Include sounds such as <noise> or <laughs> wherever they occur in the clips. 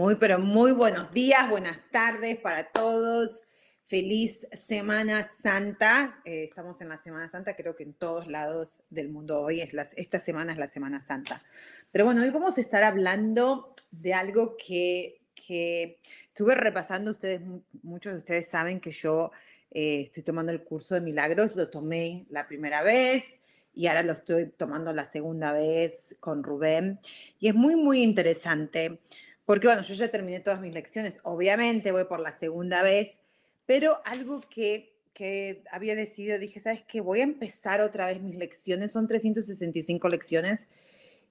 Muy, pero muy buenos días, buenas tardes para todos. Feliz Semana Santa. Eh, estamos en la Semana Santa, creo que en todos lados del mundo hoy es esta semana es la Semana Santa. Pero bueno, hoy vamos a estar hablando de algo que, que estuve repasando. Ustedes, muchos de ustedes saben que yo eh, estoy tomando el curso de milagros, lo tomé la primera vez y ahora lo estoy tomando la segunda vez con Rubén. Y es muy, muy interesante porque bueno, yo ya terminé todas mis lecciones, obviamente voy por la segunda vez, pero algo que, que había decidido, dije, ¿sabes qué? Voy a empezar otra vez mis lecciones, son 365 lecciones,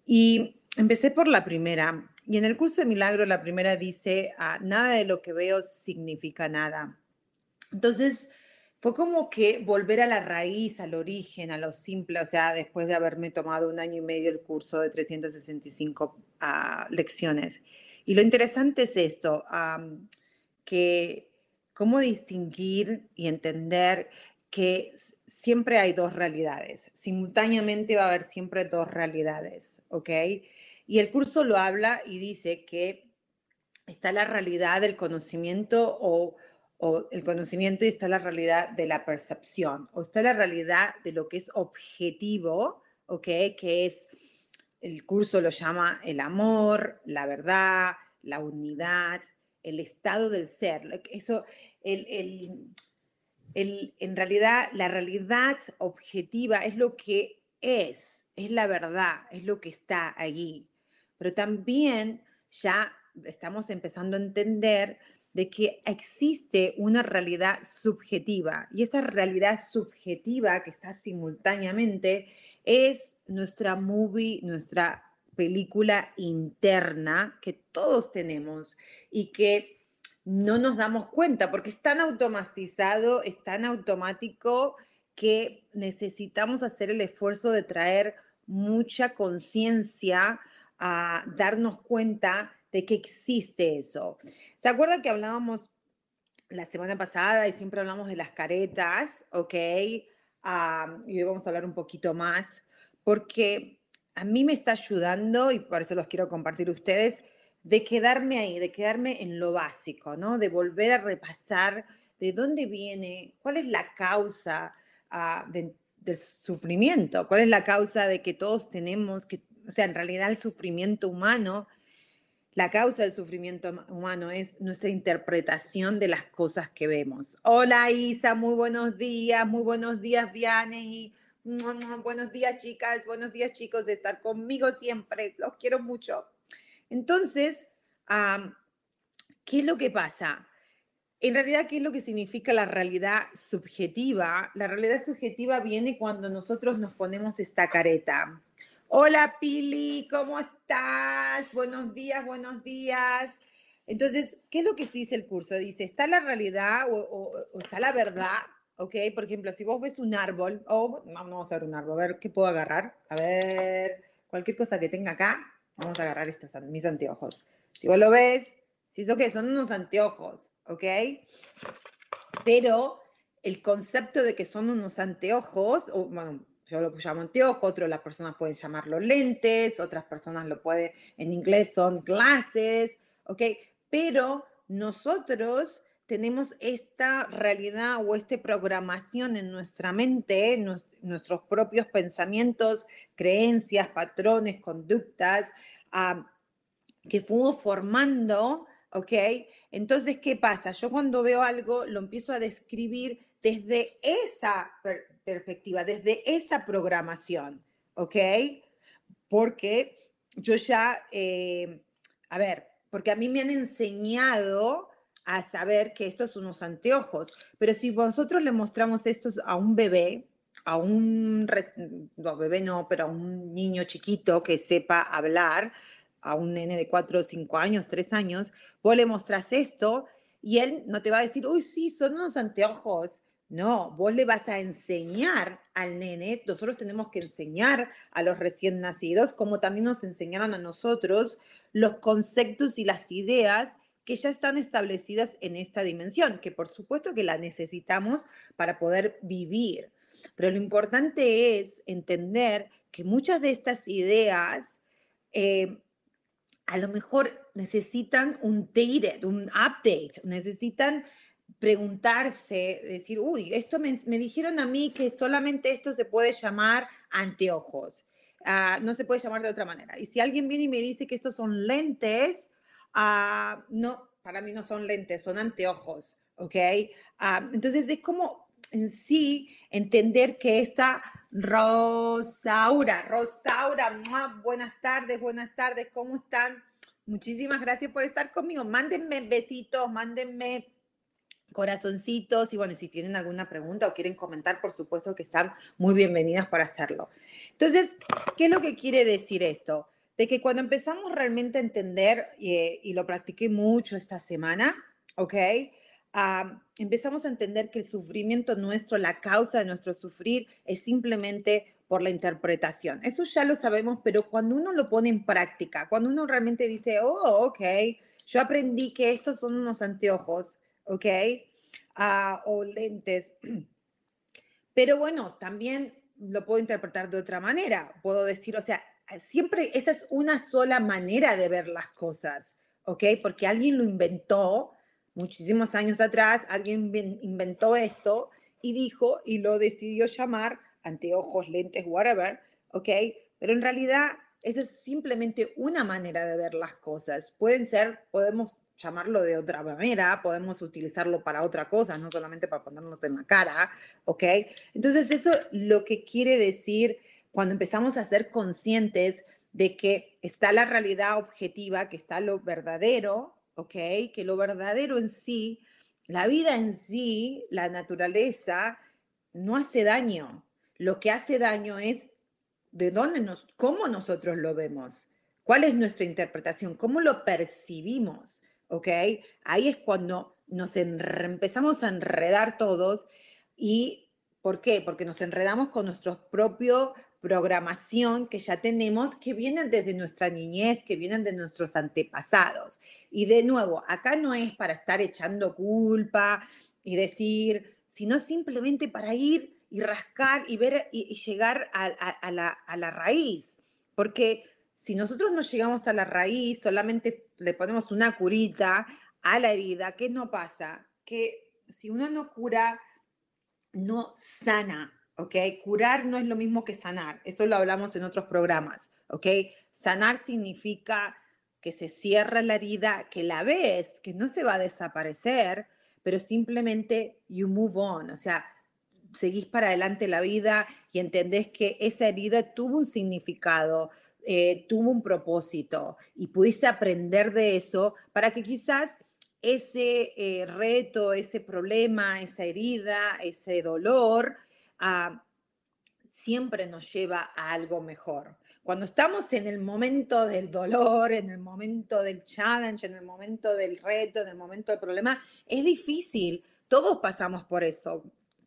y empecé por la primera. Y en el curso de milagro, la primera dice, ah, nada de lo que veo significa nada. Entonces, fue como que volver a la raíz, al origen, a lo simple, o sea, después de haberme tomado un año y medio el curso de 365 ah, lecciones. Y lo interesante es esto, que cómo distinguir y entender que siempre hay dos realidades, simultáneamente va a haber siempre dos realidades, ¿ok? Y el curso lo habla y dice que está la realidad del conocimiento o, o, el conocimiento y está la realidad de la percepción, o está la realidad de lo que es objetivo, ¿ok? Que es el curso lo llama el amor, la verdad, la unidad, el estado del ser. Eso, el, en realidad, la realidad objetiva es lo que es, es la verdad, es lo que está allí. Pero también ya estamos empezando a entender de que existe una realidad subjetiva y esa realidad subjetiva que está simultáneamente es nuestra movie, nuestra película interna que todos tenemos y que no nos damos cuenta porque es tan automatizado, es tan automático que necesitamos hacer el esfuerzo de traer mucha conciencia a darnos cuenta de que existe eso. ¿Se acuerdan que hablábamos la semana pasada y siempre hablamos de las caretas, ok? Y hoy vamos a hablar un poquito más, porque a mí me está ayudando, y por eso los quiero compartir ustedes, de quedarme ahí, de quedarme en lo básico, ¿no? De volver a repasar de dónde viene, cuál es la causa ah, del sufrimiento, cuál es la causa de que todos tenemos, que, o sea, en realidad el sufrimiento humano la causa del sufrimiento humano es nuestra interpretación de las cosas que vemos. Hola Isa, muy buenos días, muy buenos días Vianney, buenos días chicas, buenos días chicos de estar conmigo siempre, los quiero mucho. Entonces, ¿qué es lo que pasa? En realidad, ¿qué es lo que significa la realidad subjetiva? La realidad subjetiva viene cuando nosotros nos ponemos esta careta. Hola Pili, ¿cómo estás? Buenos días, buenos días. Entonces, ¿qué es lo que dice el curso? Dice, ¿está la realidad o, está la verdad? ¿Ok? Por ejemplo, si vos ves un árbol, no, vamos a ver un árbol, a ver qué puedo agarrar. A ver, cualquier cosa que tenga acá, vamos a agarrar estos, mis anteojos. Si vos lo ves, si es ok, son unos anteojos, ¿ok? Pero el concepto de que son unos anteojos, o bueno, yo lo llamo anteojo, otras las personas pueden llamarlo lentes, otras personas lo pueden, en inglés son glasses, ¿ok? Pero nosotros tenemos esta realidad o esta programación en nuestra mente, nuestros propios pensamientos, creencias, patrones, conductas, que fuimos formando ¿ok? Entonces, ¿qué pasa? Yo cuando veo algo lo empiezo a describir desde esa perspectiva, desde esa programación, ¿ok? Porque yo ya, eh, a ver, porque a mí me han enseñado a saber que estos son unos anteojos, pero si vosotros le mostramos estos a un bebé, a un, no, bebé no, pero a un niño chiquito que sepa hablar, a un nene de 4 o 5 años, 3 años, vos le mostrás esto y él no te va a decir, uy, sí, son unos anteojos. No, vos le vas a enseñar al nene, nosotros tenemos que enseñar a los recién nacidos, como también nos enseñaron a nosotros, los conceptos y las ideas que ya están establecidas en esta dimensión, que por supuesto que la necesitamos para poder vivir. Pero lo importante es entender que muchas de estas ideas eh, a lo mejor necesitan un dated, un update, necesitan preguntarse, decir, uy, esto me, dijeron a mí que solamente esto se puede llamar anteojos, ah, no se puede llamar de otra manera. Y si alguien viene y me dice que estos son lentes, uh, no, para mí no son lentes, son anteojos, ¿ok? Uh, entonces es como en sí entender que esta Rosaura, Rosaura, buenas tardes, buenas tardes, ¿cómo están? Muchísimas gracias por estar conmigo. Mándenme besitos, mándenme corazoncitos y bueno, si tienen alguna pregunta o quieren comentar, por supuesto que están muy bienvenidas para hacerlo. Entonces, ¿qué es lo que quiere decir esto? De que cuando empezamos realmente a entender, y, y lo practiqué mucho esta semana, ¿ok? empezamos a entender que el sufrimiento nuestro, la causa de nuestro sufrir es simplemente por la interpretación. Eso ya lo sabemos, pero cuando uno lo pone en práctica, cuando uno realmente dice, oh, ok, yo aprendí que estos son unos anteojos, ok, uh, o lentes, pero bueno, también lo puedo interpretar de otra manera. Puedo decir, o sea, siempre esa es una sola manera de ver las cosas, ¿ok? Porque alguien lo inventó muchísimos años atrás, alguien inventó esto y dijo y lo decidió llamar anteojos, lentes, whatever, ¿ok? Pero en realidad eso es simplemente una manera de ver las cosas. Pueden ser, podemos llamarlo de otra manera, podemos utilizarlo para otra cosa, no solamente para ponernos en la cara, ¿ok? Entonces eso lo que quiere decir cuando empezamos a ser conscientes de que está la realidad objetiva, que está lo verdadero, ¿ok? Que lo verdadero en sí, la vida en sí, la naturaleza, no hace daño. Lo que hace daño es de dónde nos, cómo nosotros lo vemos, cuál es nuestra interpretación, cómo lo percibimos, ¿ok? Ahí es cuando nos empezamos a enredar todos y ¿por qué? Porque nos enredamos con nuestro propio programación que ya tenemos que vienen desde nuestra niñez, que vienen de nuestros antepasados. Y de nuevo, acá no es para estar echando culpa y decir, sino simplemente para ir y rascar y ver y, llegar a, la, a la raíz. Porque si nosotros no llegamos a la raíz, solamente le ponemos una curita a la herida, ¿qué no pasa? Que si uno no cura, no sana, ¿ok? Curar no es lo mismo que sanar, eso lo hablamos en otros programas, ¿ok? Sanar significa que se cierra la herida, que la ves, que no se va a desaparecer, pero simplemente you move on, o sea, seguís para adelante la vida y entendés que esa herida tuvo un significado, eh, tuvo un propósito y pudiste aprender de eso para que quizás ese eh, reto, ese problema, esa herida, ese dolor, siempre nos lleva a algo mejor. Cuando estamos en el momento del dolor, en el momento del challenge, en el momento del reto, en el momento del problema, es difícil. Todos pasamos por eso,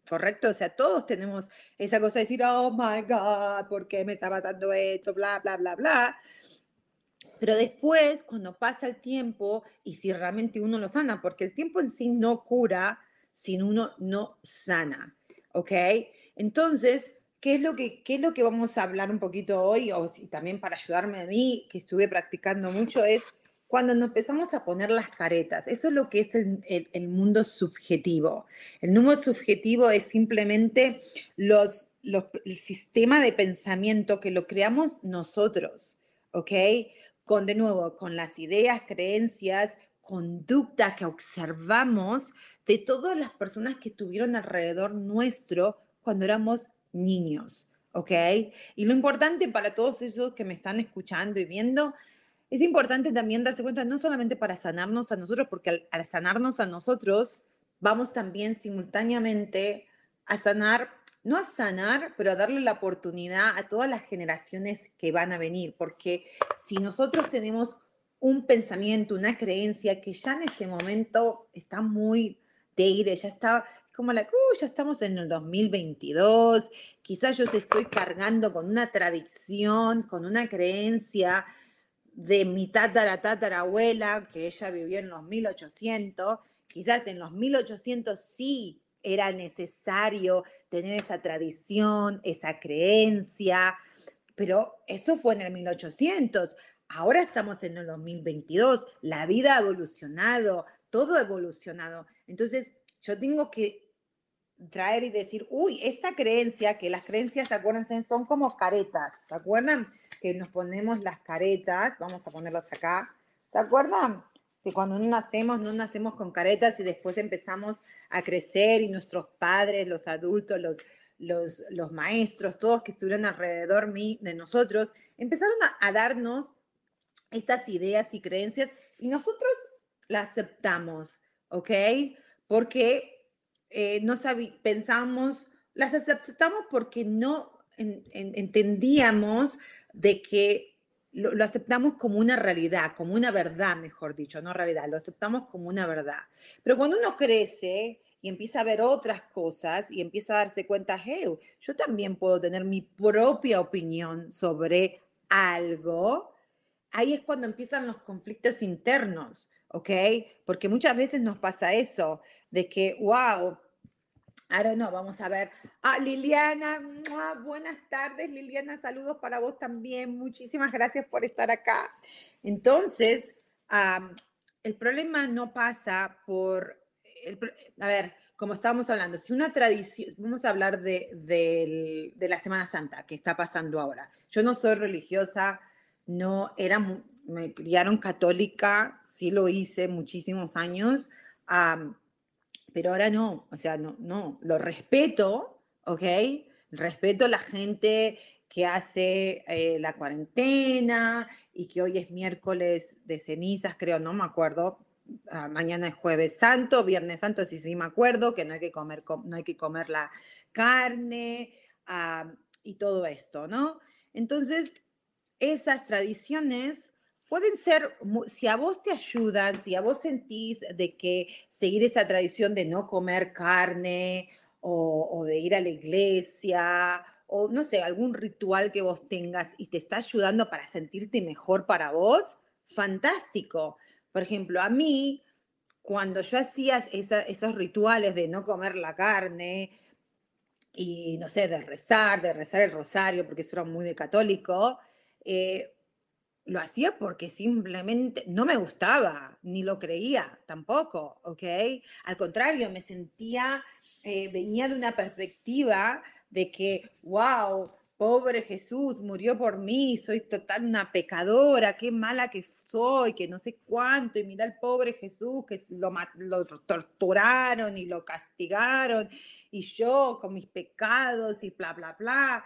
¿correcto? O sea, todos tenemos esa cosa de decir, oh my God, ¿por qué me está pasando esto? Bla, bla, bla, bla. Pero después, cuando pasa el tiempo y si realmente uno lo sana, porque el tiempo en sí no cura si uno no sana, ¿ok? Entonces, ¿qué es lo que, qué es lo que vamos a hablar un poquito hoy? O también para ayudarme a mí, que estuve practicando mucho, es cuando nos empezamos a poner las caretas. Eso es lo que es el, el, mundo subjetivo. El mundo subjetivo es simplemente los, los, el sistema de pensamiento que lo creamos nosotros, ¿ok? Con, de nuevo, con las ideas, creencias, conducta que observamos de todas las personas que estuvieron alrededor nuestro cuando éramos niños, ¿ok? Y lo importante para todos esos que me están escuchando y viendo, es importante también darse cuenta, no solamente para sanarnos a nosotros, porque al, sanarnos a nosotros, vamos también simultáneamente a sanar, no a sanar, pero a darle la oportunidad a todas las generaciones que van a venir, porque si nosotros tenemos un pensamiento, una creencia que ya en este momento está muy de ir, ya está como la, uh, ya estamos en el 2022, quizás yo te estoy cargando con una tradición, con una creencia de mi tatara tatarabuela, que ella vivió en los 1800, quizás en los 1800 sí era necesario tener esa tradición, esa creencia, pero eso fue en el 1800. Ahora estamos en el 2022, la vida ha evolucionado, todo ha evolucionado. Entonces, yo tengo que traer y decir, uy, esta creencia, que las creencias, acuérdense, son como caretas, ¿se acuerdan? Que nos ponemos las caretas, vamos a ponerlas acá, ¿se acuerdan? Que cuando no nacemos, no nacemos con caretas y después empezamos a crecer y nuestros padres, los adultos, los, los, los maestros, todos que estuvieron alrededor de nosotros, empezaron a, a darnos estas ideas y creencias y nosotros las aceptamos, ¿ok? Porque eh, no pensamos, las aceptamos porque no entendíamos de que lo, lo, aceptamos como una realidad, como una verdad, mejor dicho, no realidad, lo aceptamos como una verdad. Pero cuando uno crece y empieza a ver otras cosas y empieza a darse cuenta, hey, yo también puedo tener mi propia opinión sobre algo, ahí es cuando empiezan los conflictos internos, ¿ok? Porque muchas veces nos pasa eso, de que, wow, Don't know, vamos a ver. Ah, Liliana, buenas tardes, Liliana, saludos para vos también. Muchísimas gracias por estar acá. Entonces, el problema no pasa por, a ver, como estábamos hablando, si una tradición, vamos a hablar de, de, la Semana Santa que está pasando ahora. Yo no soy religiosa, no era, me criaron católica, sí lo hice muchísimos años, pero ahora no, o sea, no, no, lo respeto, ¿ok? Respeto a la gente que hace eh, la cuarentena y que hoy es miércoles de cenizas, creo, no me acuerdo. Ah, mañana es jueves santo, viernes santo, sí, sí me acuerdo, que no hay que comer, no hay que comer la carne y todo esto, ¿no? Entonces, esas tradiciones pueden ser, si a vos te ayudan, si a vos sentís de que seguir esa tradición de no comer carne o, de ir a la iglesia o no sé, algún ritual que vos tengas y te está ayudando para sentirte mejor para vos, fantástico. Por ejemplo, a mí, cuando yo hacía esos rituales de no comer la carne y no sé, de rezar, de rezar el rosario, porque eso era muy de católico, eh, lo hacía porque simplemente no me gustaba, ni lo creía tampoco, ¿ok? Al contrario, me sentía, eh, venía de una perspectiva de que, wow, pobre Jesús, murió por mí, soy total una pecadora, qué mala que soy, que no sé cuánto, y mira al pobre Jesús que lo, lo torturaron y lo castigaron, y yo con mis pecados y bla, bla, bla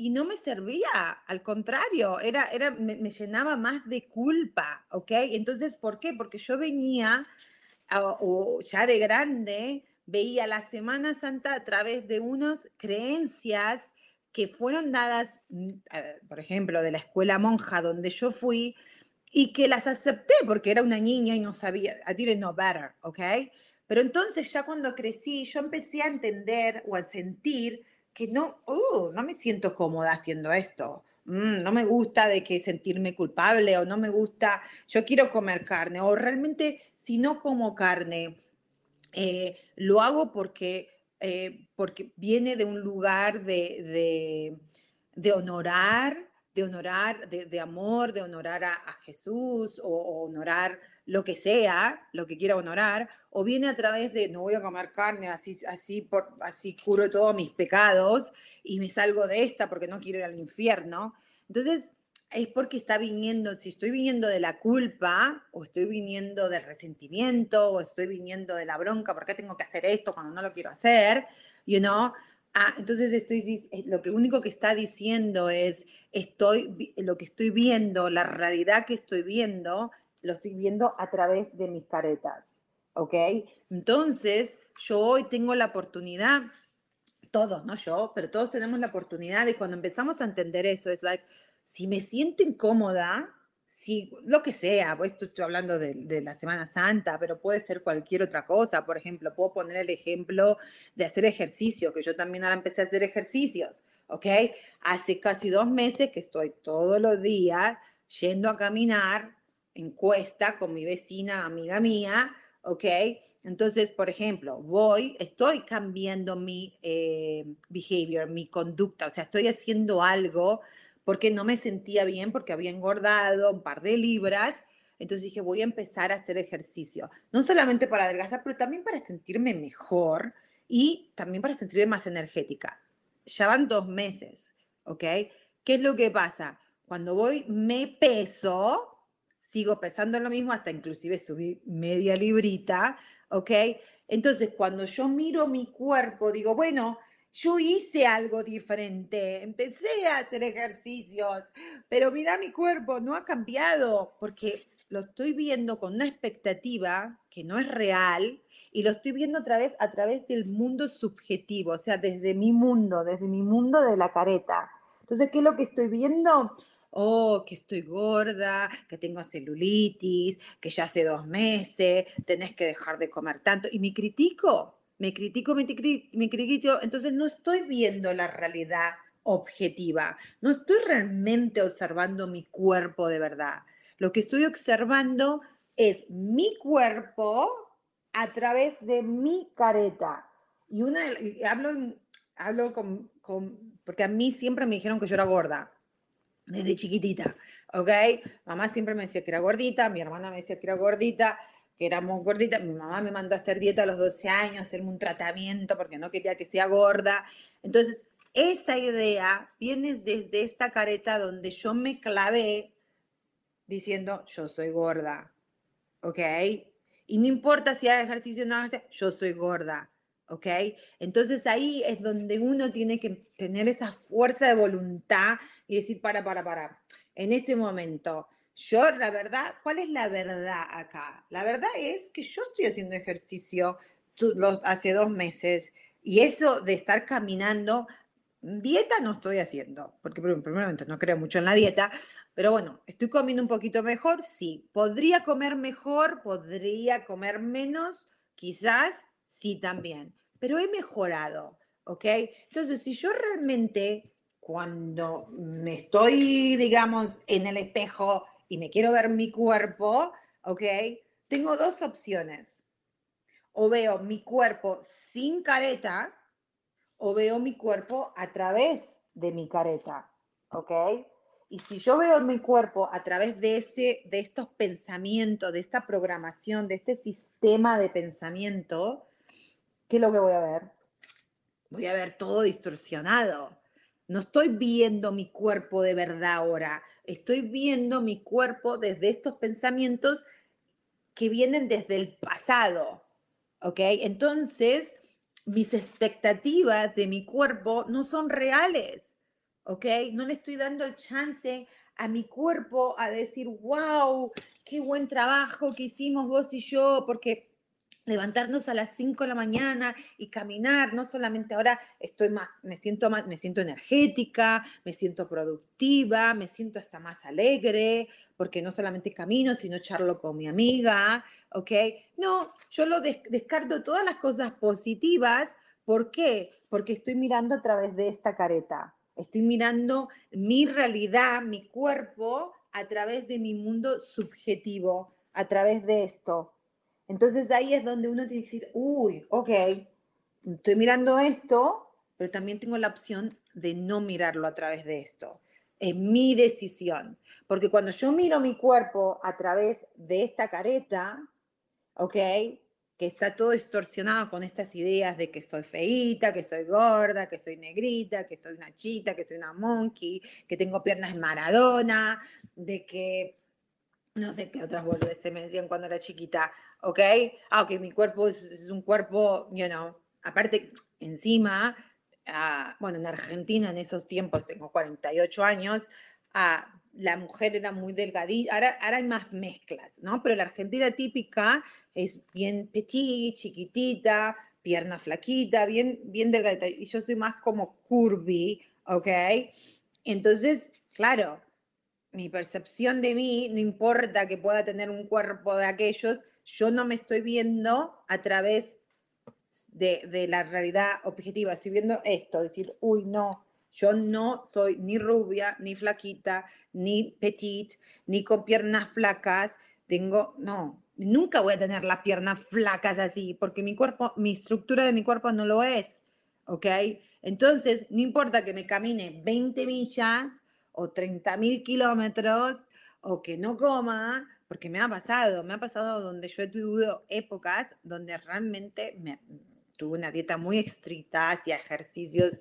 y no me servía, al contrario, era, era, me, llenaba más de culpa, ¿ok? Entonces, ¿por qué? Porque yo venía, o ya de grande, veía la Semana Santa a través de unas creencias que fueron dadas, mm, por ejemplo, de la escuela monja donde yo fui, y que las acepté porque era una niña y no sabía, I didn't know better, ¿ok? Pero entonces ya cuando crecí, yo empecé a entender o a sentir que no, uh, no me siento cómoda haciendo esto. Mm, no me gusta de que sentirme culpable o no me gusta, yo quiero comer carne o realmente si no como carne, eh, lo hago porque, eh, porque viene de un lugar de, de, de honorar de honorar, de, amor, de honorar a, Jesús o, honorar lo que sea, lo que quiera honorar, o viene a través de no voy a comer carne, así, así, por, así curo todos mis pecados y me salgo de esta porque no quiero ir al infierno. Entonces, es porque está viniendo, si estoy viniendo de la culpa, o estoy viniendo del resentimiento, o estoy viniendo de la bronca, ¿por qué tengo que hacer esto cuando no lo quiero hacer? You know, ah, entonces estoy, eh, lo que único que está diciendo es, estoy, lo que estoy viendo, la realidad que estoy viendo, lo estoy viendo a través de mis caretas, ¿ok? Entonces, yo hoy tengo la oportunidad todos, no yo, pero todos tenemos la oportunidad y cuando empezamos a entender eso, es like, si me siento incómoda, si lo que sea, pues estoy hablando de, la Semana Santa, pero puede ser cualquier otra cosa. Por ejemplo, puedo poner el ejemplo de hacer ejercicio, que yo también ahora empecé a hacer ejercicios, ¿ok? Hace casi dos meses que estoy todos los días yendo a caminar en cuesta con mi vecina, amiga mía, ¿ok? Entonces, por ejemplo, voy, estoy cambiando mi eh, behavior, mi conducta, o sea, estoy haciendo algo porque no me sentía bien, porque había engordado un par de libras. Entonces dije, voy a empezar a hacer ejercicio, no solamente para adelgazar, pero también para sentirme mejor y también para sentirme más energética. Ya van dos meses, ¿ok? ¿Qué es lo que pasa? Cuando voy, me peso, sigo pesando lo mismo, hasta inclusive subí media librita, ¿ok? Entonces, cuando yo miro mi cuerpo, digo, bueno, yo hice algo diferente, empecé a hacer ejercicios, pero mira mi cuerpo, no ha cambiado porque lo estoy viendo con una expectativa que no es real y lo estoy viendo otra vez a través del mundo subjetivo, o sea, desde mi mundo, desde mi mundo de la careta. Entonces, ¿qué es lo que estoy viendo? oh, que estoy gorda, que tengo celulitis, que ya hace dos meses, tenés que dejar de comer tanto. Y me critico, me critico, me, me critico. Entonces no estoy viendo la realidad objetiva, no estoy realmente observando mi cuerpo de verdad. Lo que estoy observando es mi cuerpo a través de mi careta. Y una, hablo, hablo con, con, porque a mí siempre me dijeron que yo era gorda desde chiquitita, ¿ok? Mamá siempre me decía que era gordita, mi hermana me decía que era gordita, que éramos gorditas. Mi mamá me mandó a hacer dieta a los 12 años, hacerme un tratamiento porque no quería que sea gorda. Entonces, esa idea viene desde esta careta donde yo me clavé diciendo, yo soy gorda, ¿ok? Y no importa si hay ejercicio o no, yo soy gorda. ¿ok? Entonces ahí es donde uno tiene que tener esa fuerza de voluntad y decir, para, para, para, en este momento, yo la verdad, ¿cuál es la verdad acá? La verdad es que yo estoy haciendo ejercicio hace dos meses y eso de estar caminando, dieta no estoy haciendo, porque primeramente no creo mucho en la dieta, pero bueno, estoy comiendo un poquito mejor, sí. ¿Podría comer mejor? ¿Podría comer menos? Quizás sí también pero he mejorado, ¿ok? Entonces, si yo realmente cuando me estoy, digamos, en el espejo y me quiero ver mi cuerpo, ¿ok? Tengo dos opciones. O veo mi cuerpo sin careta o veo mi cuerpo a través de mi careta, ¿ok? Y si yo veo mi cuerpo a través de, este, de estos pensamientos, de esta programación, de este sistema de pensamiento, ¿qué es lo que voy a ver? Voy a ver todo distorsionado. No estoy viendo mi cuerpo de verdad ahora, estoy viendo mi cuerpo desde estos pensamientos que vienen desde el pasado. ¿Ok? Entonces, mis expectativas de mi cuerpo no son reales. ¿Ok? No le estoy dando el chance a mi cuerpo a decir, wow, qué buen trabajo que hicimos vos y yo, porque levantarnos a las 5 de la mañana y caminar, no solamente ahora estoy más, me siento más, me siento energética, me siento productiva, me siento hasta más alegre, porque no solamente camino, sino charlo con mi amiga, ¿ok? No, yo lo descarto todas las cosas positivas, ¿por qué? Porque estoy mirando a través de esta careta, estoy mirando mi realidad, mi cuerpo, a través de mi mundo subjetivo, a través de esto, entonces ahí es donde uno tiene que decir, uy, ok, estoy mirando esto, pero también tengo la opción de no mirarlo a través de esto. Es mi decisión. Porque cuando yo miro mi cuerpo a través de esta careta, ¿ok? que está todo distorsionado con estas ideas de que soy feíta, que soy gorda, que soy negrita, que soy una chita, que soy una monkey, que tengo piernas Maradona, de que no sé qué otras se me decían cuando era chiquita, ¿ok? Ah, mi cuerpo es, un cuerpo, you know, aparte, encima, ah, bueno, en Argentina en esos tiempos, tengo 48 años, ah, la mujer era muy delgadita, ahora, ahora hay más mezclas, ¿no? Pero la Argentina típica es bien petit, chiquitita, pierna flaquita, bien, bien delgadita. Y yo soy más como curvy, ¿ok? Entonces, claro, mi percepción de mí, no importa que pueda tener un cuerpo de aquellos, yo no me estoy viendo a través de, la realidad objetiva. Estoy viendo esto, decir, uy, no, yo no soy ni rubia, ni flaquita, ni petit, ni con piernas flacas. Tengo, no, nunca voy a tener las piernas flacas así, porque mi cuerpo, mi estructura de mi cuerpo no lo es, ¿ok? Entonces, no importa que me camine 20 millas o 30 mil kilómetros o que no coma, porque me ha pasado, me ha pasado donde yo he tenido épocas donde realmente me, tuve una dieta muy estricta, hacía ejercicios,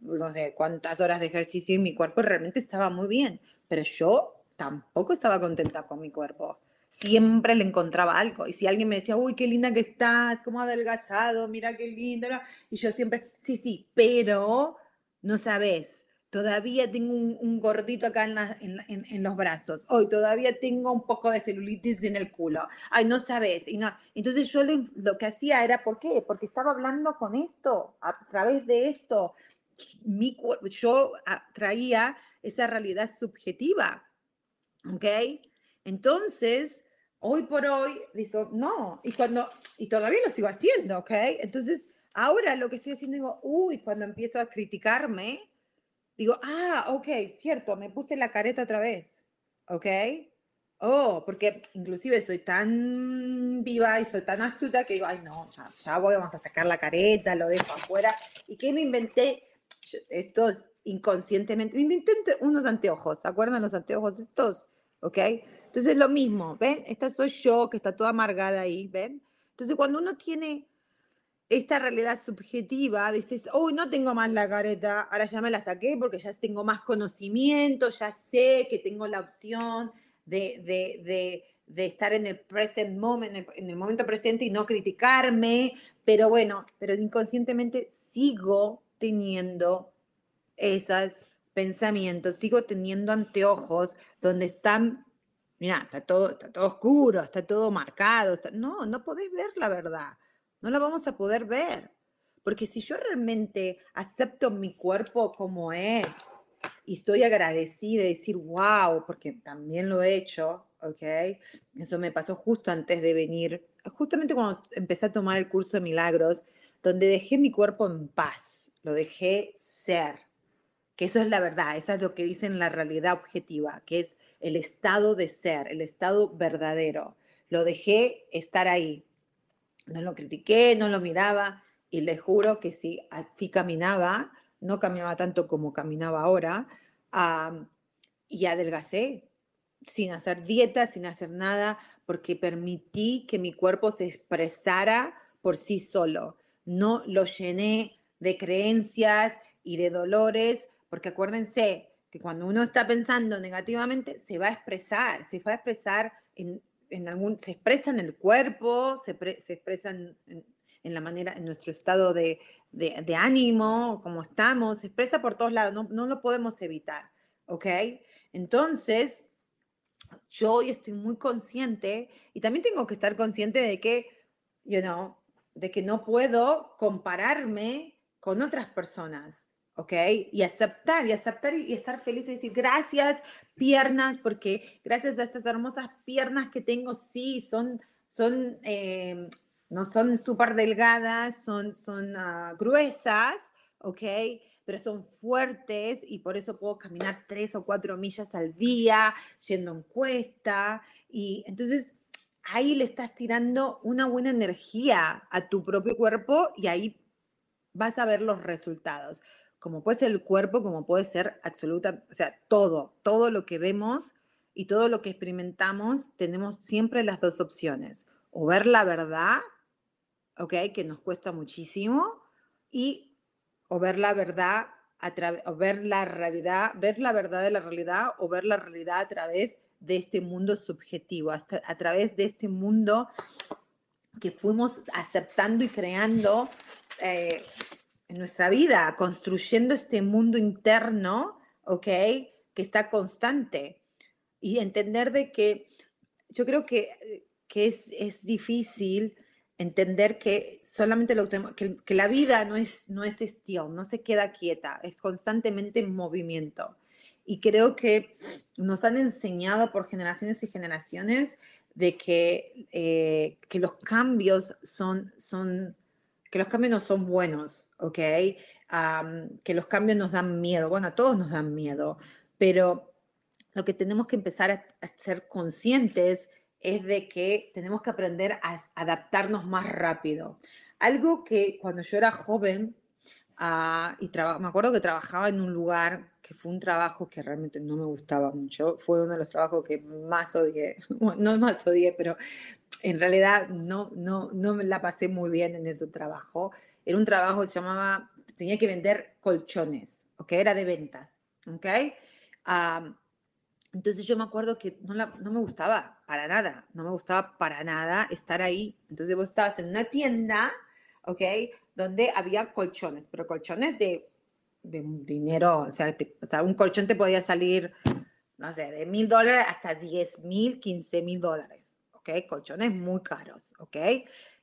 no sé cuántas horas de ejercicio y mi cuerpo realmente estaba muy bien, pero yo tampoco estaba contenta con mi cuerpo siempre le encontraba algo. Y si alguien me decía, uy, qué linda que estás, cómo adelgazado, mira qué lindo, y yo siempre, sí, sí, pero no sabes, todavía tengo un, gordito acá en, en, los brazos, hoy todavía tengo un poco de celulitis en el culo, ay, no sabes. Y no. Entonces yo lo que hacía era, ¿por qué? Porque estaba hablando con esto, a través de esto. Mi, yo traía esa realidad subjetiva, ¿ok? Entonces, hoy por hoy, digo, no, y cuando, y todavía lo sigo haciendo, ¿ok? Entonces, ahora lo que estoy haciendo, digo, uy, cuando empiezo a criticarme, digo, ah, ok, cierto, me puse la careta otra vez, ¿ok? Oh, porque inclusive soy tan viva y soy tan astuta que digo, ay, no, ya, voy, vamos a sacar la careta, lo dejo afuera. ¿Y qué me inventé? Estos inconscientemente, me inventé unos anteojos, ¿se acuerdan los anteojos estos? ¿Ok? Entonces, lo mismo, ¿ven? Esta soy yo, que está toda amargada ahí, ¿ven? Entonces, cuando uno tiene esta realidad subjetiva, dices, uy, no tengo más la careta, ahora ya me la saqué porque ya tengo más conocimiento, ya sé que tengo la opción de, de, de, estar en el present moment, en el momento presente y no criticarme, pero bueno, pero inconscientemente sigo teniendo esos pensamientos, sigo teniendo anteojos donde están mira, está todo, está todo oscuro, está todo marcado. No, no podéis ver la verdad. No la vamos a poder ver. Porque si yo realmente acepto mi cuerpo como es y estoy agradecida de decir, wow, porque también lo he hecho, ¿ok? Eso me pasó justo antes de venir, justamente cuando empecé a tomar el curso de milagros, donde dejé mi cuerpo en paz, lo dejé ser que eso es la verdad, eso es lo que dicen la realidad objetiva, que es el estado de ser, el estado verdadero. Lo dejé estar ahí. No lo critiqué, no lo miraba y le juro que si así caminaba, no caminaba tanto como caminaba ahora, y adelgacé sin hacer dieta, sin hacer nada, porque permití que mi cuerpo se expresara por sí solo. No lo llené de creencias y de dolores porque acuérdense que cuando uno está pensando negativamente, se va a expresar, se va a expresar en, algún, se expresa en el cuerpo, se, se expresa en, la manera, en nuestro estado de, ánimo, como estamos, se expresa por todos lados, no, no lo podemos evitar, ¿ok? Entonces, yo hoy estoy muy consciente y también tengo que estar consciente de que, you know, de que no puedo compararme con otras personas. ¿Ok? Y aceptar, y aceptar y estar feliz y decir gracias piernas, porque gracias a estas hermosas piernas que tengo, sí, son, son, eh, no son súper delgadas, son, son ah, gruesas, ¿ok? Pero son fuertes y por eso puedo caminar tres o cuatro millas al día, yendo en cuesta. Y entonces ahí le estás tirando una buena energía a tu propio cuerpo y ahí vas a ver los resultados como puede ser el cuerpo, como puede ser absoluta, o sea, todo, todo lo que vemos y todo lo que experimentamos, tenemos siempre las dos opciones, o ver la verdad ¿ok? Que nos cuesta muchísimo, y o ver la verdad, a o ver la realidad, ver la verdad de la realidad o ver la realidad a través de este mundo subjetivo, hasta a través de este mundo que fuimos aceptando y creando eh, en nuestra vida, construyendo este mundo interno, ¿ok? Que está constante. Y entender de que yo creo que, que es, es difícil entender que solamente lo que, que, la vida no es, no es still, no se queda quieta, es constantemente en movimiento. Y creo que nos han enseñado por generaciones y generaciones de que, eh, que los cambios son, son, que los cambios no son buenos, ¿ok? que los cambios nos dan miedo. Bueno, a todos nos dan miedo, pero lo que tenemos que empezar a, ser conscientes es de que tenemos que aprender a adaptarnos más rápido. Algo que cuando yo era joven, uh, y me acuerdo que trabajaba en un lugar que fue un trabajo que realmente no me gustaba mucho, fue uno de los trabajos que más odié, <laughs> no más odié, pero en realidad no, no, no me la pasé muy bien en ese trabajo. Era un trabajo que se llamaba, tenía que vender colchones, ¿ok? Era de ventas, ¿ok? entonces yo me acuerdo que no, la, no me gustaba para nada, no me gustaba para nada estar ahí. Entonces vos estabas en una tienda, ¿ok? Donde había colchones, pero colchones de, de dinero, o sea, o sea, un colchón te podía salir, no sé, de mil dólares hasta diez mil, quince mil dólares, ¿ok? Colchones muy caros, ¿ok?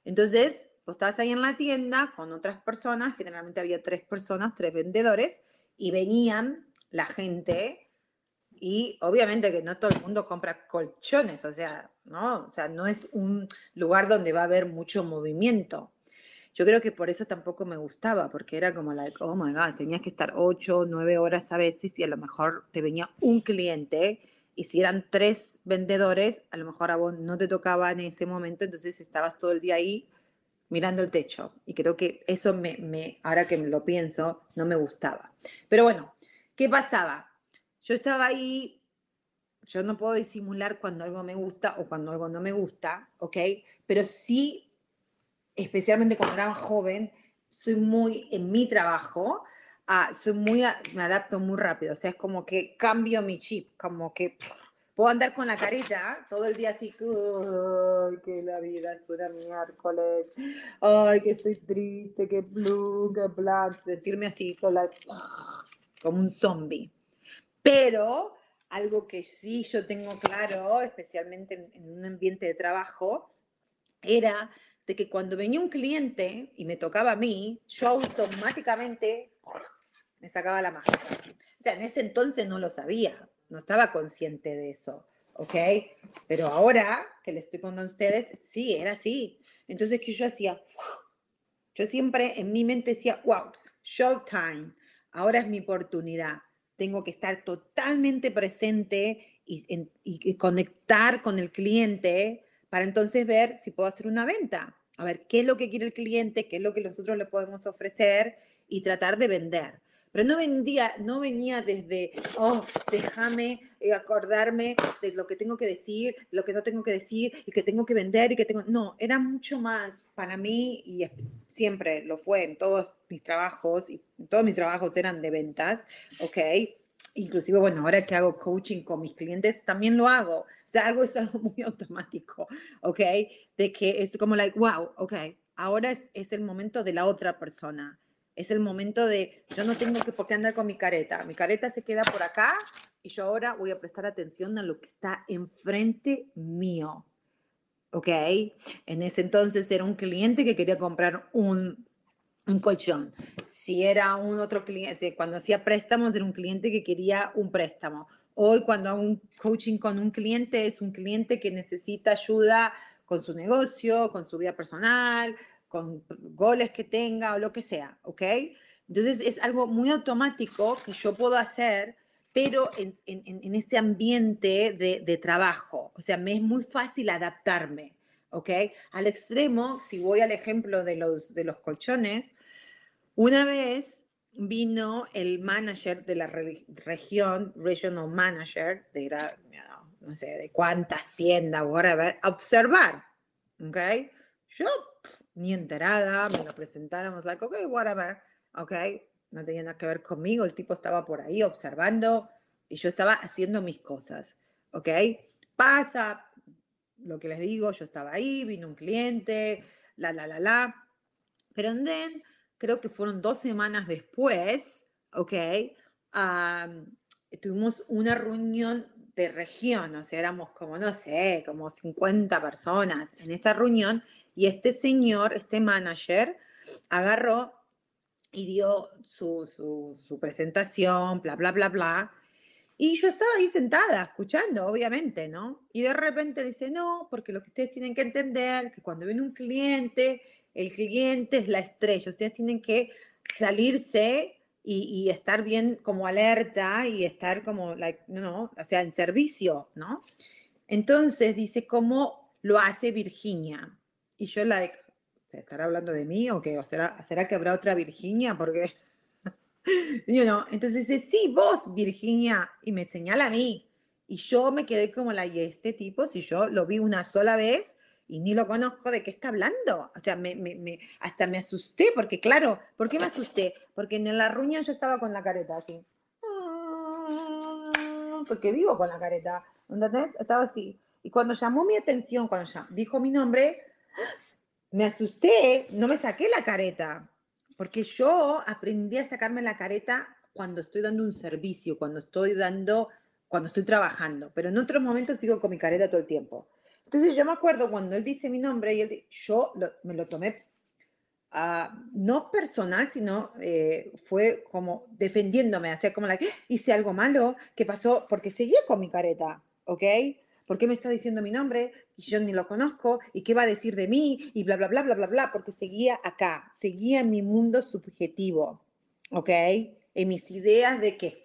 Entonces, vos estabas ahí en la tienda con otras personas, generalmente había tres personas, tres vendedores, y venían la gente y obviamente que no todo el mundo compra colchones, o sea, ¿no? O sea, no es un lugar donde va a haber mucho movimiento. Yo creo que por eso tampoco me gustaba, porque era como, like, oh my God, tenías que estar ocho, nueve horas a veces y a lo mejor te venía un cliente y si eran tres vendedores, a lo mejor a vos no te tocaba en ese momento, entonces estabas todo el día ahí mirando el techo. Y creo que eso me, ahora que lo pienso, no me gustaba. Pero bueno, ¿qué pasaba? Yo estaba ahí, yo no puedo disimular cuando algo me gusta o cuando algo no me gusta, ¿ok? Pero sí, especialmente cuando era joven, soy muy, en mi trabajo, uh, soy muy, me adapto muy rápido, o sea, es como que cambio mi chip, como que puedo andar con la carita todo el día así, ay, que la vida es una miércoles, ay, que estoy triste, que blue, que black, sentirme así, como un zombie. Pero algo que sí yo tengo claro, especialmente en, un ambiente de trabajo, era de que cuando venía un cliente y me tocaba a mí, yo automáticamente me sacaba la máscara. O sea, en ese entonces no lo sabía, no estaba consciente de eso, ¿ok? Pero ahora que le estoy contando a ustedes, sí, era así. Entonces, ¿qué yo hacía? Yo siempre en mi mente decía, wow, showtime, ahora es mi oportunidad tengo que estar totalmente presente y, conectar con el cliente para entonces ver si puedo hacer una venta. A ver, qué es lo que quiere el cliente, qué es lo que nosotros le podemos ofrecer y tratar de vender. Pero no, vendía, no venía desde, oh, déjame eh, acordarme de lo que tengo que decir, lo que no tengo que decir y que tengo que vender y que tengo... No, era mucho más para mí y siempre lo fue en todos mis trabajos y todos mis trabajos eran de ventas, ¿ok? Inclusive, bueno, ahora que hago coaching con mis clientes, también lo hago. O sea, algo es algo <laughs> muy automático, ¿ok? De que es como like, wow, ok, ahora es, es el momento de la otra persona es el momento de, yo no tengo que por qué andar con mi careta, mi careta se queda por acá y yo ahora voy a prestar atención a lo que está enfrente mío. ¿Ok? En ese entonces era un cliente que quería comprar un, un colchón. Si era un otro cliente, cuando hacía préstamos era un cliente que quería un préstamo. Hoy cuando hago un coaching con un cliente es un cliente que necesita ayuda con su negocio, con su vida personal, con goles que tenga o lo que sea, ¿ok? Entonces es algo muy automático que yo puedo hacer, pero en, en, este ambiente de, de, trabajo. O sea, me es muy fácil adaptarme, ¿ok? Al extremo, si voy al ejemplo de los, de los colchones, una vez vino el manager de la región, regional manager, de no sé, de cuántas tiendas, whatever, a observar, ¿ok? Yo ni enterada, me lo presentaron, was like, okay, whatever, okay, no tenía nada que ver conmigo, el tipo estaba por ahí observando y yo estaba haciendo mis cosas, ok. Pasa, lo que les digo, yo estaba ahí, vino un cliente, la, la, la, la, pero then, creo que fueron dos semanas después, ok, tuvimos una reunión de región, o sea, éramos como, no sé, como 50 personas en esta reunión y este señor, este manager, agarró y dio su, su, presentación, bla, bla, bla, bla. Y yo estaba ahí sentada, escuchando, obviamente, ¿no? Y de repente dice, no, porque lo que ustedes tienen que entender, que cuando viene un cliente, el cliente es la estrella, ustedes tienen que salirse y, estar bien como alerta y estar como, like, no, o sea, en servicio, ¿no? Entonces dice, ¿cómo lo hace Virginia? Y yo, like, ¿estará hablando de mí o qué? ¿O será, será que habrá otra Virginia? Porque, <laughs> you know, entonces dice, sí, vos, Virginia, y me señala a mí. Y yo me quedé como la, y este tipo, si yo lo vi una sola vez y ni lo conozco, ¿de qué está hablando? O sea, me, me, me, hasta me asusté, porque claro, ¿por qué me asusté? Porque en la reunión yo estaba con la careta así. Porque vivo con la careta, ¿entendés? Estaba así. Y cuando llamó mi atención, cuando ya dijo mi nombre, me asusté, no me saqué la careta, porque yo aprendí a sacarme la careta cuando estoy dando un servicio, cuando estoy dando, cuando estoy trabajando, pero en otros momentos sigo con mi careta todo el tiempo. Entonces yo me acuerdo cuando él dice mi nombre y yo me lo tomé uh, no personal, sino eh, fue como defendiéndome, hacía como la que hice algo malo, ¿qué pasó? Porque seguía con mi careta, ¿ok? ¿Por qué me está diciendo mi nombre? Y yo ni lo conozco, ¿y qué va a decir de mí? Y bla, bla, bla, bla, bla, bla, porque seguía acá, seguía en mi mundo subjetivo, ¿ok? En mis ideas de que,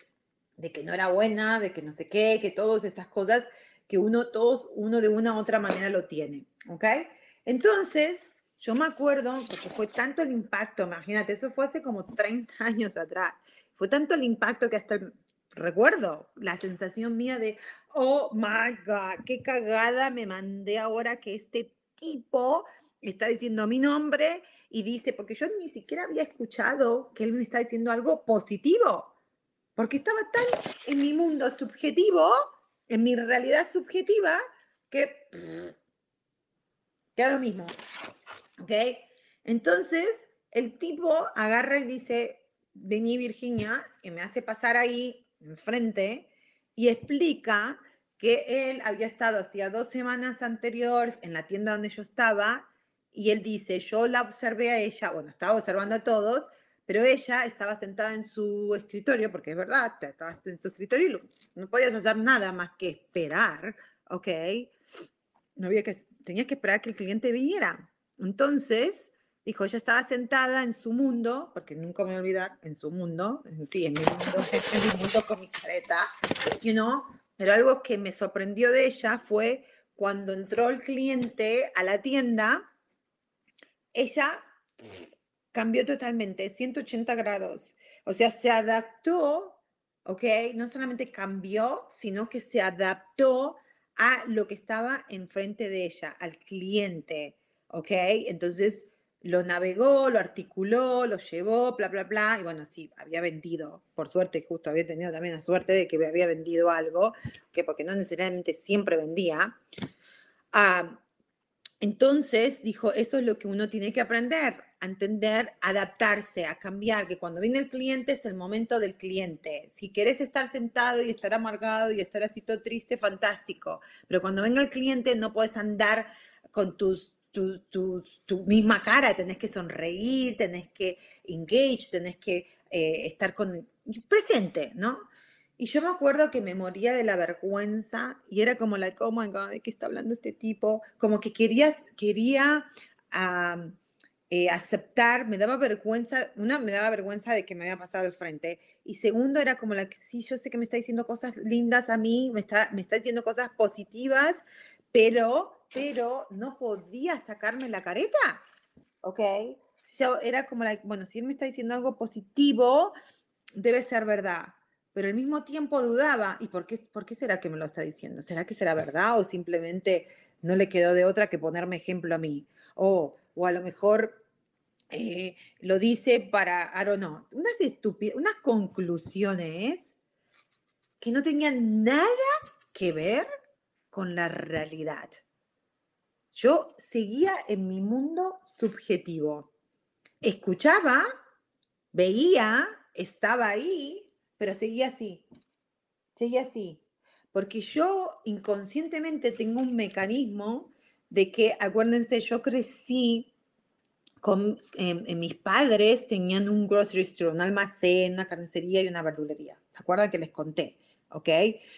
de que no era buena, de que no sé qué, que todas estas cosas que uno, todos, uno de una u otra manera lo tiene, ¿ok? Entonces, yo me acuerdo, porque fue tanto el impacto, imagínate, eso fue hace como 30 años atrás, fue tanto el impacto que hasta recuerdo la sensación mía de, oh my God, qué cagada me mandé ahora que este tipo está diciendo mi nombre y dice, porque yo ni siquiera había escuchado que él me está diciendo algo positivo, porque estaba tan en mi mundo subjetivo, en mi realidad subjetiva, que, que era lo mismo. ¿Ok? Entonces, el tipo agarra y dice, vení Virginia, y me hace pasar ahí enfrente y explica que él había estado hacía dos semanas anteriores en la tienda donde yo estaba y él dice, yo la observé a ella, bueno, estaba observando a todos, pero ella estaba sentada en su escritorio, porque es verdad, estabas en tu escritorio y no podías hacer nada más que esperar, ¿ok? No había que, tenías que esperar que el cliente viniera. Entonces, Dijo, ella estaba sentada en su mundo, porque nunca me voy a olvidar, en su mundo, sí, en mi mundo, <laughs> en mi mundo con mi careta, you know, pero algo que me sorprendió de ella fue cuando entró el cliente a la tienda, ella cambió totalmente, 180 grados. O sea, se adaptó, ¿ok? No solamente cambió, sino que se adaptó a lo que estaba enfrente de ella, al cliente, ¿ok? Entonces, lo navegó, lo articuló, lo llevó, bla, bla, bla, y bueno, sí, había vendido, por suerte, justo había tenido también la suerte de que había vendido algo, que porque no necesariamente siempre vendía. Ah, entonces dijo, eso es lo que uno tiene que aprender, a entender, adaptarse, a cambiar, que cuando viene el cliente es el momento del cliente. Si quieres estar sentado y estar amargado y estar así todo triste, fantástico, pero cuando venga el cliente no puedes andar con tus tu, misma cara, tenés que sonreír, tenés que engage, tenés que eh, estar con, presente, ¿no? Y yo me acuerdo que me moría de la vergüenza y era como, like, oh my God, ¿de qué está hablando este tipo? Como que quería, quería eh, aceptar, me daba vergüenza, una, me daba vergüenza de que me había pasado al frente. Y segundo, era como la que sí, yo sé que me está diciendo cosas lindas a mí, me está, me está diciendo cosas positivas, pero pero no podía sacarme la careta, ¿ok? era como, la, bueno, si él me está diciendo algo positivo, debe ser verdad, pero al mismo tiempo dudaba, ¿y por qué, por qué será que me lo está diciendo? ¿Será que será verdad o simplemente no le quedó de otra que ponerme ejemplo a mí? O o a lo mejor eh, lo dice para, I don't know, unas estúpidas, unas conclusiones que no tenían nada que ver con la realidad. Yo seguía en mi mundo subjetivo. Escuchaba, veía, estaba ahí, pero seguía así. Seguía así. Porque yo inconscientemente tengo un mecanismo de que, acuérdense, yo crecí con em, mis padres, tenían un grocery store, un almacén, una carnicería y una verdulería. ¿Se acuerdan que les conté? ¿Ok?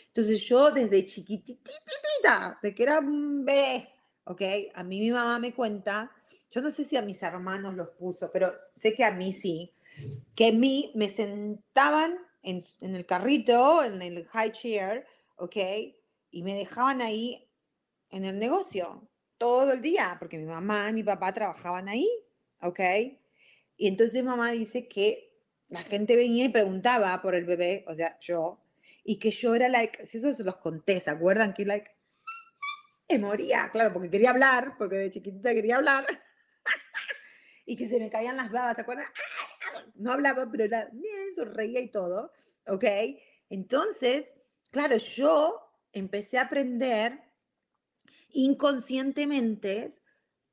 Entonces yo desde chiquitita, de que era un bebé, ¿ok? A mí mi mamá me cuenta, yo no sé si a mis hermanos los puso, pero sé que a mí sí, que a mí me sentaban en, el carrito, en el high chair, ¿ok? Y me dejaban ahí en el negocio todo el día, porque mi mamá y mi papá trabajaban ahí, ¿ok? Y entonces mamá dice que la gente venía y preguntaba por el bebé, o sea, yo, y que yo era like, si eso se los conté, ¿se acuerdan? Que like, me moría, claro, porque quería hablar, porque de chiquitita quería hablar, <laughs> y que se me caían las babas, ¿se acuerdan? No hablaba, pero era bien, sonreía y todo, ¿ok? Entonces, claro, yo empecé a aprender inconscientemente,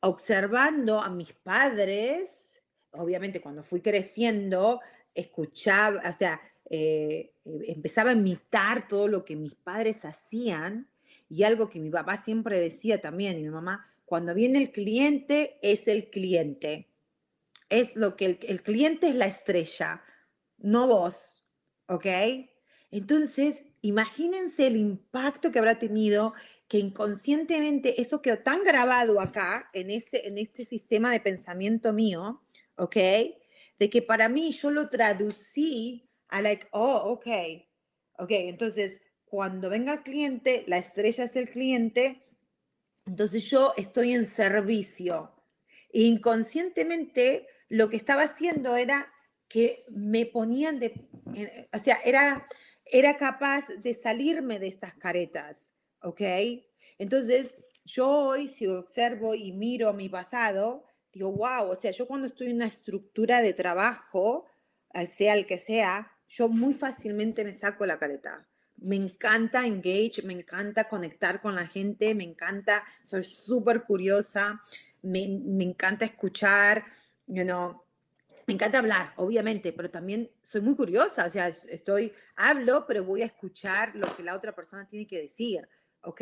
observando a mis padres, obviamente cuando fui creciendo, escuchaba, o sea, eh, empezaba a imitar todo lo que mis padres hacían y algo que mi papá siempre decía también y mi mamá, cuando viene el cliente es el cliente. Es lo que el, cliente es la estrella, no vos, ¿ok? Entonces, imagínense el impacto que habrá tenido que inconscientemente eso quedó tan grabado acá en este, en este sistema de pensamiento mío, ¿ok? De que para mí yo lo traducí a like, oh, ok, ok, entonces cuando venga el cliente, la estrella es el cliente, entonces yo estoy en servicio. inconscientemente lo que estaba haciendo era que me ponían de, o sea, era, era capaz de salirme de estas caretas, ¿ok? Entonces, yo hoy si observo y miro mi pasado, digo, wow, o sea, yo cuando estoy en una estructura de trabajo, eh, sea el que sea, yo muy fácilmente me saco la careta. Me encanta engage, me encanta conectar con la gente, me encanta, soy súper curiosa, me, me, encanta escuchar, you know, me encanta hablar, obviamente, pero también soy muy curiosa, o sea, estoy, hablo, pero voy a escuchar lo que la otra persona tiene que decir, ¿ok?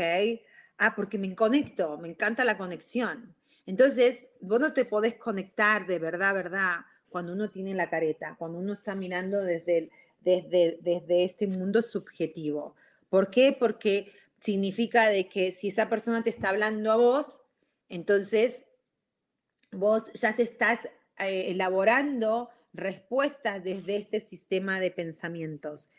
Ah, porque me conecto, me encanta la conexión. Entonces, vos no te podés conectar de verdad, verdad, cuando uno tiene la careta, cuando uno está mirando desde, desde, desde este mundo subjetivo. ¿Por qué? Porque significa de que si esa persona te está hablando a vos, entonces vos ya se estás eh, elaborando respuestas desde este sistema de pensamientos,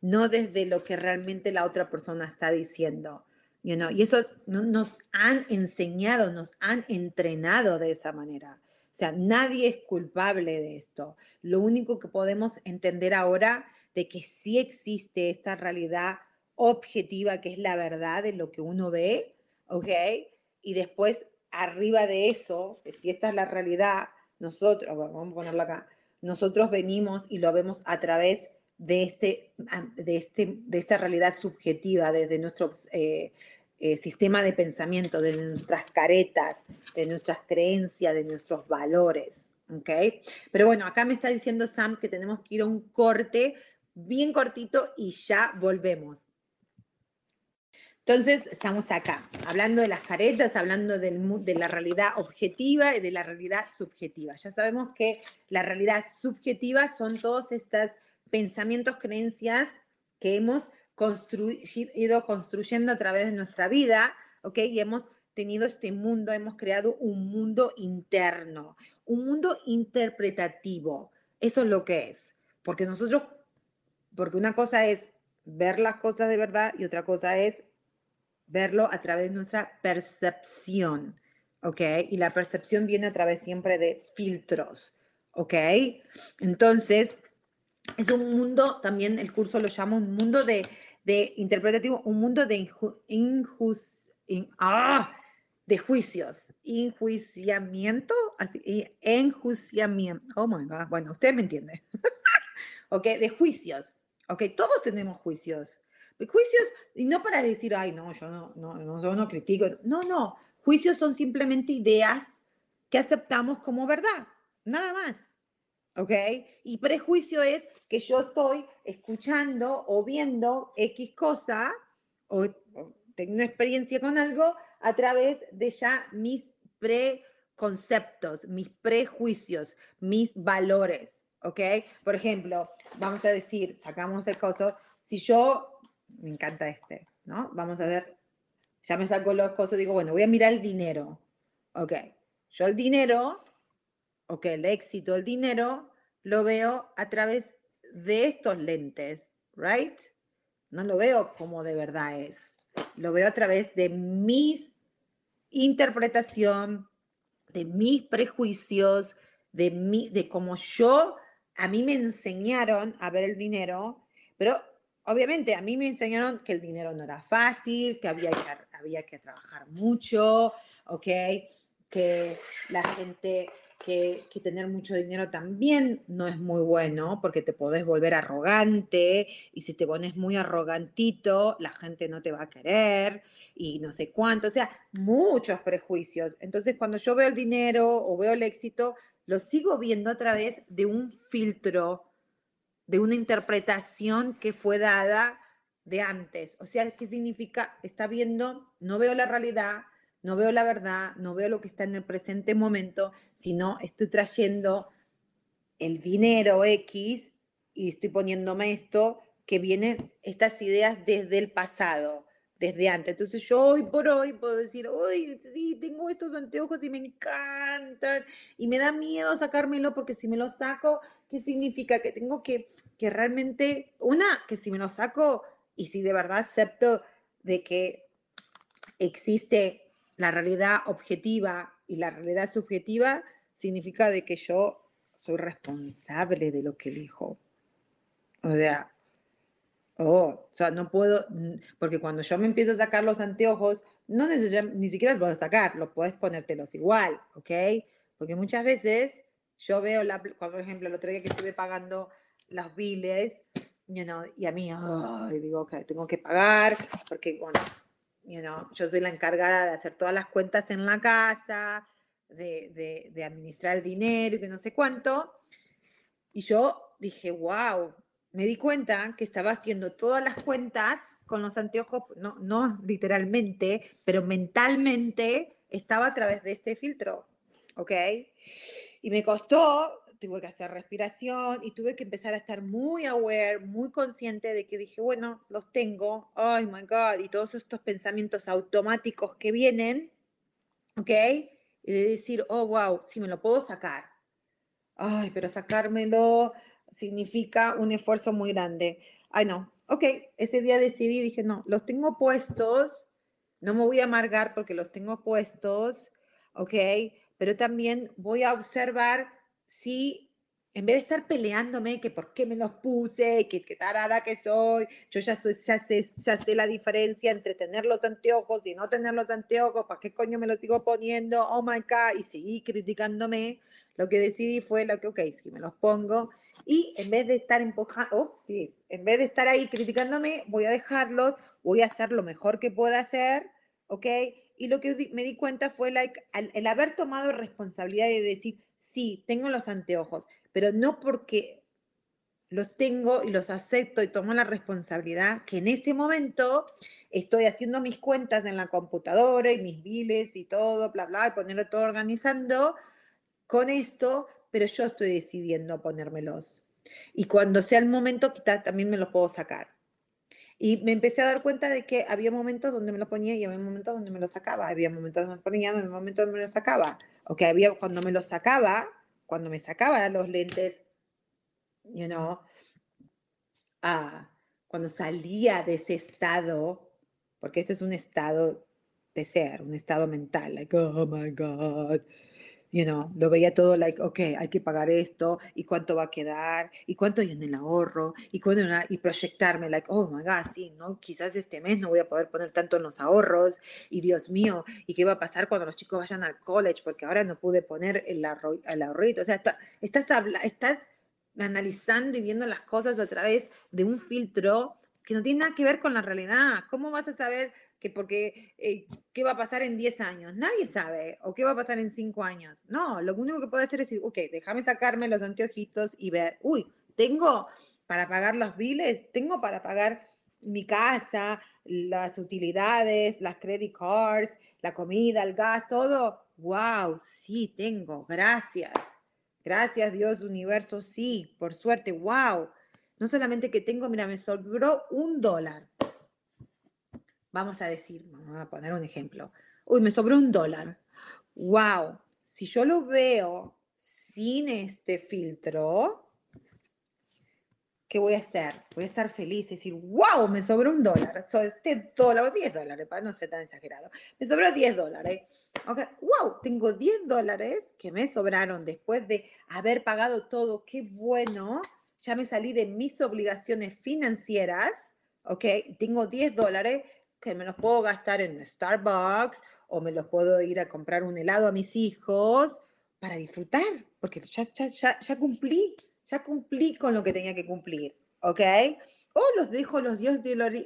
no desde lo que realmente la otra persona está diciendo. You? Y eso nos han enseñado, nos han entrenado de esa manera. Sea, nadie es culpable de esto. Lo único que podemos entender ahora de que sí existe esta realidad objetiva que es la verdad de lo que uno ve, ¿ok? Y después, arriba de eso, si esta es la realidad, nosotros, vamos a ponerlo acá, nosotros venimos y lo vemos a través de, este, de, este, de esta realidad subjetiva, desde nuestro eh, eh, sistema de pensamiento, de nuestras caretas, de nuestras creencias, de nuestros valores. ¿ok? Pero bueno, acá me está diciendo Sam que tenemos que ir a un corte bien cortito y ya volvemos. Entonces, estamos acá, hablando de las caretas, hablando de la realidad objetiva y de la realidad subjetiva. Ya sabemos que la realidad subjetiva son todos estos pensamientos, creencias que hemos ido construyendo a través de nuestra vida, ¿ok? Y hemos tenido este mundo, hemos creado un mundo interno, un mundo interpretativo. Eso es lo que es. Porque nosotros, porque una cosa es ver las cosas de verdad y otra cosa es verlo a través de nuestra percepción, ¿ok? Y la percepción viene a través siempre de filtros, ¿ok? Entonces, es un mundo, también el curso lo llama un mundo de, de interpretativo, un mundo de injus, in, ah, de juicios, enjuiciamiento, así, enjuiciamiento, oh my God, bueno, usted me entiende, <laughs> ok, de juicios, ok, todos tenemos juicios, juicios, y no para decir, ay, no, yo no, no, no, yo no critico, no, no, juicios son simplemente ideas que aceptamos como verdad, nada más, ok, y prejuicio es que yo estoy escuchando o viendo X cosa, o, tengo una experiencia con algo, a través de ya mis preconceptos, mis prejuicios, mis valores, ¿ok? Por ejemplo, vamos a decir, sacamos el coso, si yo, me encanta este, ¿no? Vamos a ver, ya me saco los cosas, digo, bueno, voy a mirar el dinero, ¿ok? Yo el dinero, ok, el éxito, el dinero, lo veo a través de estos lentes, ¿right? No lo veo como de verdad es. Lo veo a través de mis interpretación, de mis prejuicios, de, mi, de cómo yo, a mí me enseñaron a ver el dinero, pero obviamente a mí me enseñaron que el dinero no era fácil, que había que, había que trabajar mucho, ¿ok? Que la gente que, tener mucho dinero también no es muy bueno porque te podés volver arrogante y si te pones muy arrogantito, la gente no te va a querer y no sé cuánto, o sea, muchos prejuicios. Entonces, cuando yo veo el dinero o veo el éxito, lo sigo viendo a través de un filtro, de una interpretación que fue dada de antes. O sea, ¿qué significa? Está viendo, no veo la realidad, no veo la verdad, no veo lo que está en el presente momento, sino estoy trayendo el dinero X y estoy poniéndome esto que vienen estas ideas desde el pasado, desde antes. Entonces yo hoy por hoy puedo decir, uy, sí, tengo estos anteojos y me encantan y me da miedo sacármelo porque si me lo saco, ¿qué significa? Que tengo que, que realmente, una, que si me lo saco y si de verdad acepto de que existe la realidad objetiva y la realidad subjetiva significa de que yo soy responsable de lo que elijo. O sea, oh, o sea, no puedo, porque cuando yo me empiezo a sacar los anteojos, no ni siquiera los puedo sacar, los puedes ponértelos igual, ¿ok? Porque muchas veces yo veo, la, por ejemplo, el otro día que estuve pagando los biles, y a mí, digo, ok, tengo que pagar, porque, bueno, yo soy la encargada de hacer todas las cuentas en la casa, de, de, administrar el dinero y que no sé cuánto. Y yo dije, wow, me di cuenta que estaba haciendo todas las cuentas con los anteojos, no, no literalmente, pero mentalmente estaba a través de este filtro, ¿ok? Y me costó tuve que hacer respiración y tuve que empezar a estar muy aware, muy consciente de que dije, bueno, los tengo, oh my God, y todos estos pensamientos automáticos que vienen, ¿ok? Y de decir, oh, wow, si me lo puedo sacar. Ay, pero sacármelo significa un esfuerzo muy grande. Ay, no, ok, ese día decidí, dije, no, los tengo puestos, no me voy a amargar porque los tengo puestos, ok, pero también voy a observar si en vez de estar peleándome que por qué me los puse, que qué tarada que soy, yo ya, ya, sé, ya sé la diferencia entre tener los anteojos y no tener los anteojos, ¿para qué coño me los sigo poniendo? Oh my God, y seguí criticándome, lo que decidí fue lo que, ok, si me los pongo, y en vez de estar empujando, oh, sí, en vez de estar ahí criticándome, voy a dejarlos, voy a hacer lo mejor que pueda hacer, ¿ok? Y lo que me di cuenta fue like, el haber tomado responsabilidad de decir, sí, tengo los anteojos, pero no porque los tengo y los acepto y tomo la responsabilidad que en este momento estoy haciendo mis cuentas en la computadora y mis biles y todo, bla, bla, ponerlo todo organizando con esto, pero yo estoy decidiendo ponérmelos. Y cuando sea el momento, quizás también me los puedo sacar. Y me empecé a dar cuenta de que había momentos donde me lo ponía y había momentos donde me lo sacaba. Había momentos donde me ponía y había momentos donde me lo sacaba o que había, cuando me lo sacaba, cuando me sacaba los lentes, you know, ah, cuando salía de ese estado, porque este es un estado de ser, un estado mental, like, oh my God, you know, lo veía todo like, ok, hay que pagar esto, y cuánto va a quedar, y cuánto hay en el ahorro, y cuánto, y proyectarme, like, oh my God, sí, ¿no? Quizás este mes no voy a poder poner tanto en los ahorros, y Dios mío, ¿y qué va a pasar cuando los chicos vayan al college? Porque ahora no pude poner el, el ahorrito, o sea, estás, estás analizando y viendo las cosas a través de un filtro que no tiene nada que ver con la realidad. ¿Cómo vas a saber que porque, eh, ¿qué va a pasar en 10 años? Nadie sabe. ¿O qué va a pasar en 5 años? No, lo único que puedo hacer es decir, ok, déjame sacarme los anteojitos y ver, uy, tengo para pagar los biles, tengo para pagar mi casa, las utilidades, las credit cards, la comida, el gas, todo. Wow, sí, tengo, gracias. Gracias Dios, universo, sí, por suerte, wow. No solamente que tengo, mira, me sobró un dólar vamos a decir, vamos a poner un ejemplo, uy, me sobró un dólar. Wow, si yo lo veo sin este filtro, ¿qué voy a hacer? Voy a estar feliz y decir, wow, me sobró un dólar. So, este dólar, 10 dólares, para no ser tan exagerado. Me sobró 10 dólares. Okay. Wow, tengo 10 dólares que me sobraron después de haber pagado todo. Qué bueno. Ya me salí de mis obligaciones financieras. Ok, tengo 10 dólares que me los puedo gastar en Starbucks o me los puedo ir a comprar un helado a mis hijos para disfrutar, porque ya, ya, ya, cumplí, ya cumplí con lo que tenía que cumplir, ¿ok? O los dejo, los 10,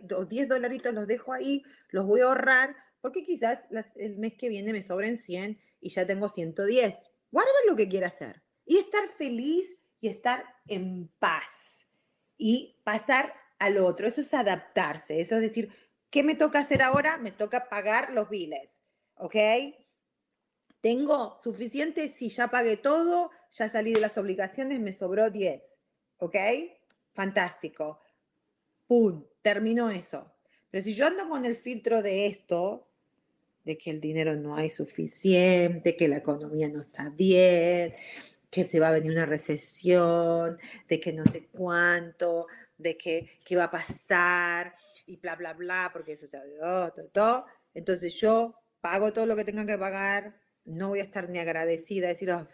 los 10 dolaritos los dejo ahí, los voy a ahorrar, porque quizás el mes que viene me sobren 100 y ya tengo 110. Whatever lo que quiera hacer. Y estar feliz y estar en paz. Y pasar al otro. Eso es adaptarse. Eso es decir, ¿Qué me toca hacer ahora? Me toca pagar los biles, ¿ok? Tengo suficiente si ya pagué todo, ya salí de las obligaciones, me sobró 10, ¿ok? Fantástico. ¡Pum! Terminó eso. Pero si yo ando con el filtro de esto, de que el dinero no hay suficiente, que la economía no está bien, que se va a venir una recesión, de que no sé cuánto, de que qué va a pasar, y bla, bla, bla, porque eso se ha todo, todo. Entonces yo pago todo lo que tenga que pagar, no voy a estar ni agradecida, decir, oh,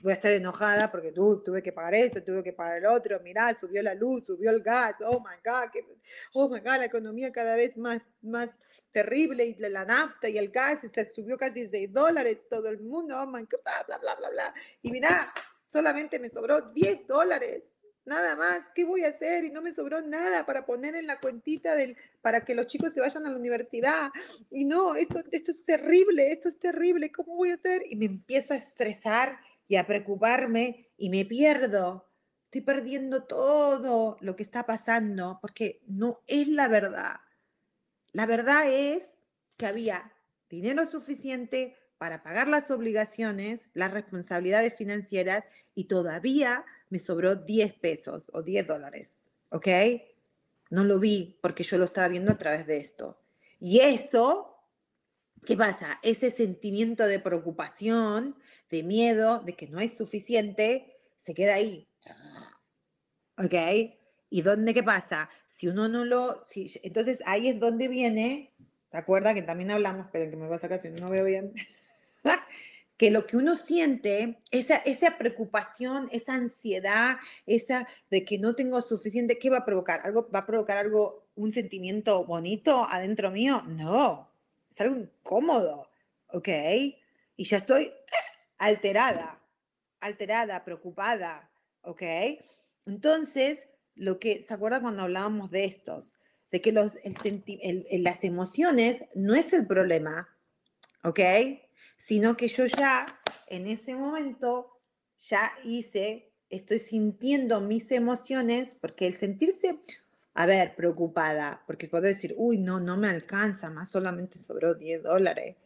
voy a estar enojada porque tú tuve que pagar esto, tuve que pagar el otro, mirá, subió la luz, subió el gas, oh my God, oh my God, la economía cada vez más, más terrible y la nafta y el gas se subió casi 6 dólares, todo el mundo, oh my God, bla, bla, bla, bla, bla. Y mirá, solamente me sobró 10 dólares nada más, ¿qué voy a hacer? Y no me sobró nada para poner en la cuentita del, para que los chicos se vayan a la universidad. Y no, esto, esto es terrible, esto es terrible, ¿cómo voy a hacer? Y me empiezo a estresar y a preocuparme y me pierdo. Estoy perdiendo todo lo que está pasando porque no es la verdad. La verdad es que había dinero suficiente para pagar las obligaciones, las responsabilidades financieras y todavía me sobró 10 pesos o 10 dólares, ¿ok? No lo vi porque yo lo estaba viendo a través de esto. Y eso, ¿qué pasa? Ese sentimiento de preocupación, de miedo, de que no es suficiente, se queda ahí. ¿Ok? ¿Y dónde qué pasa? Si uno no lo... Si, entonces ahí es donde viene, ¿se acuerda que también hablamos? Pero que me va a sacar si no veo bien. <laughs> que lo que uno siente, esa, esa preocupación, esa ansiedad, esa de que no tengo suficiente, ¿qué va a provocar? ¿Algo, ¿Va a provocar algo, un sentimiento bonito adentro mío? No, es algo incómodo, ¿ok? Y ya estoy <clears throat> alterada, alterada, preocupada, ¿ok? Entonces, lo que, ¿se acuerda cuando hablábamos de estos? De que los, las emociones no es el problema, ¿ok? Sino que yo ya en ese momento ya hice, estoy sintiendo mis emociones, porque el sentirse, a ver, preocupada, porque puedo decir, uy, no, no me alcanza, más solamente sobró 10 dólares.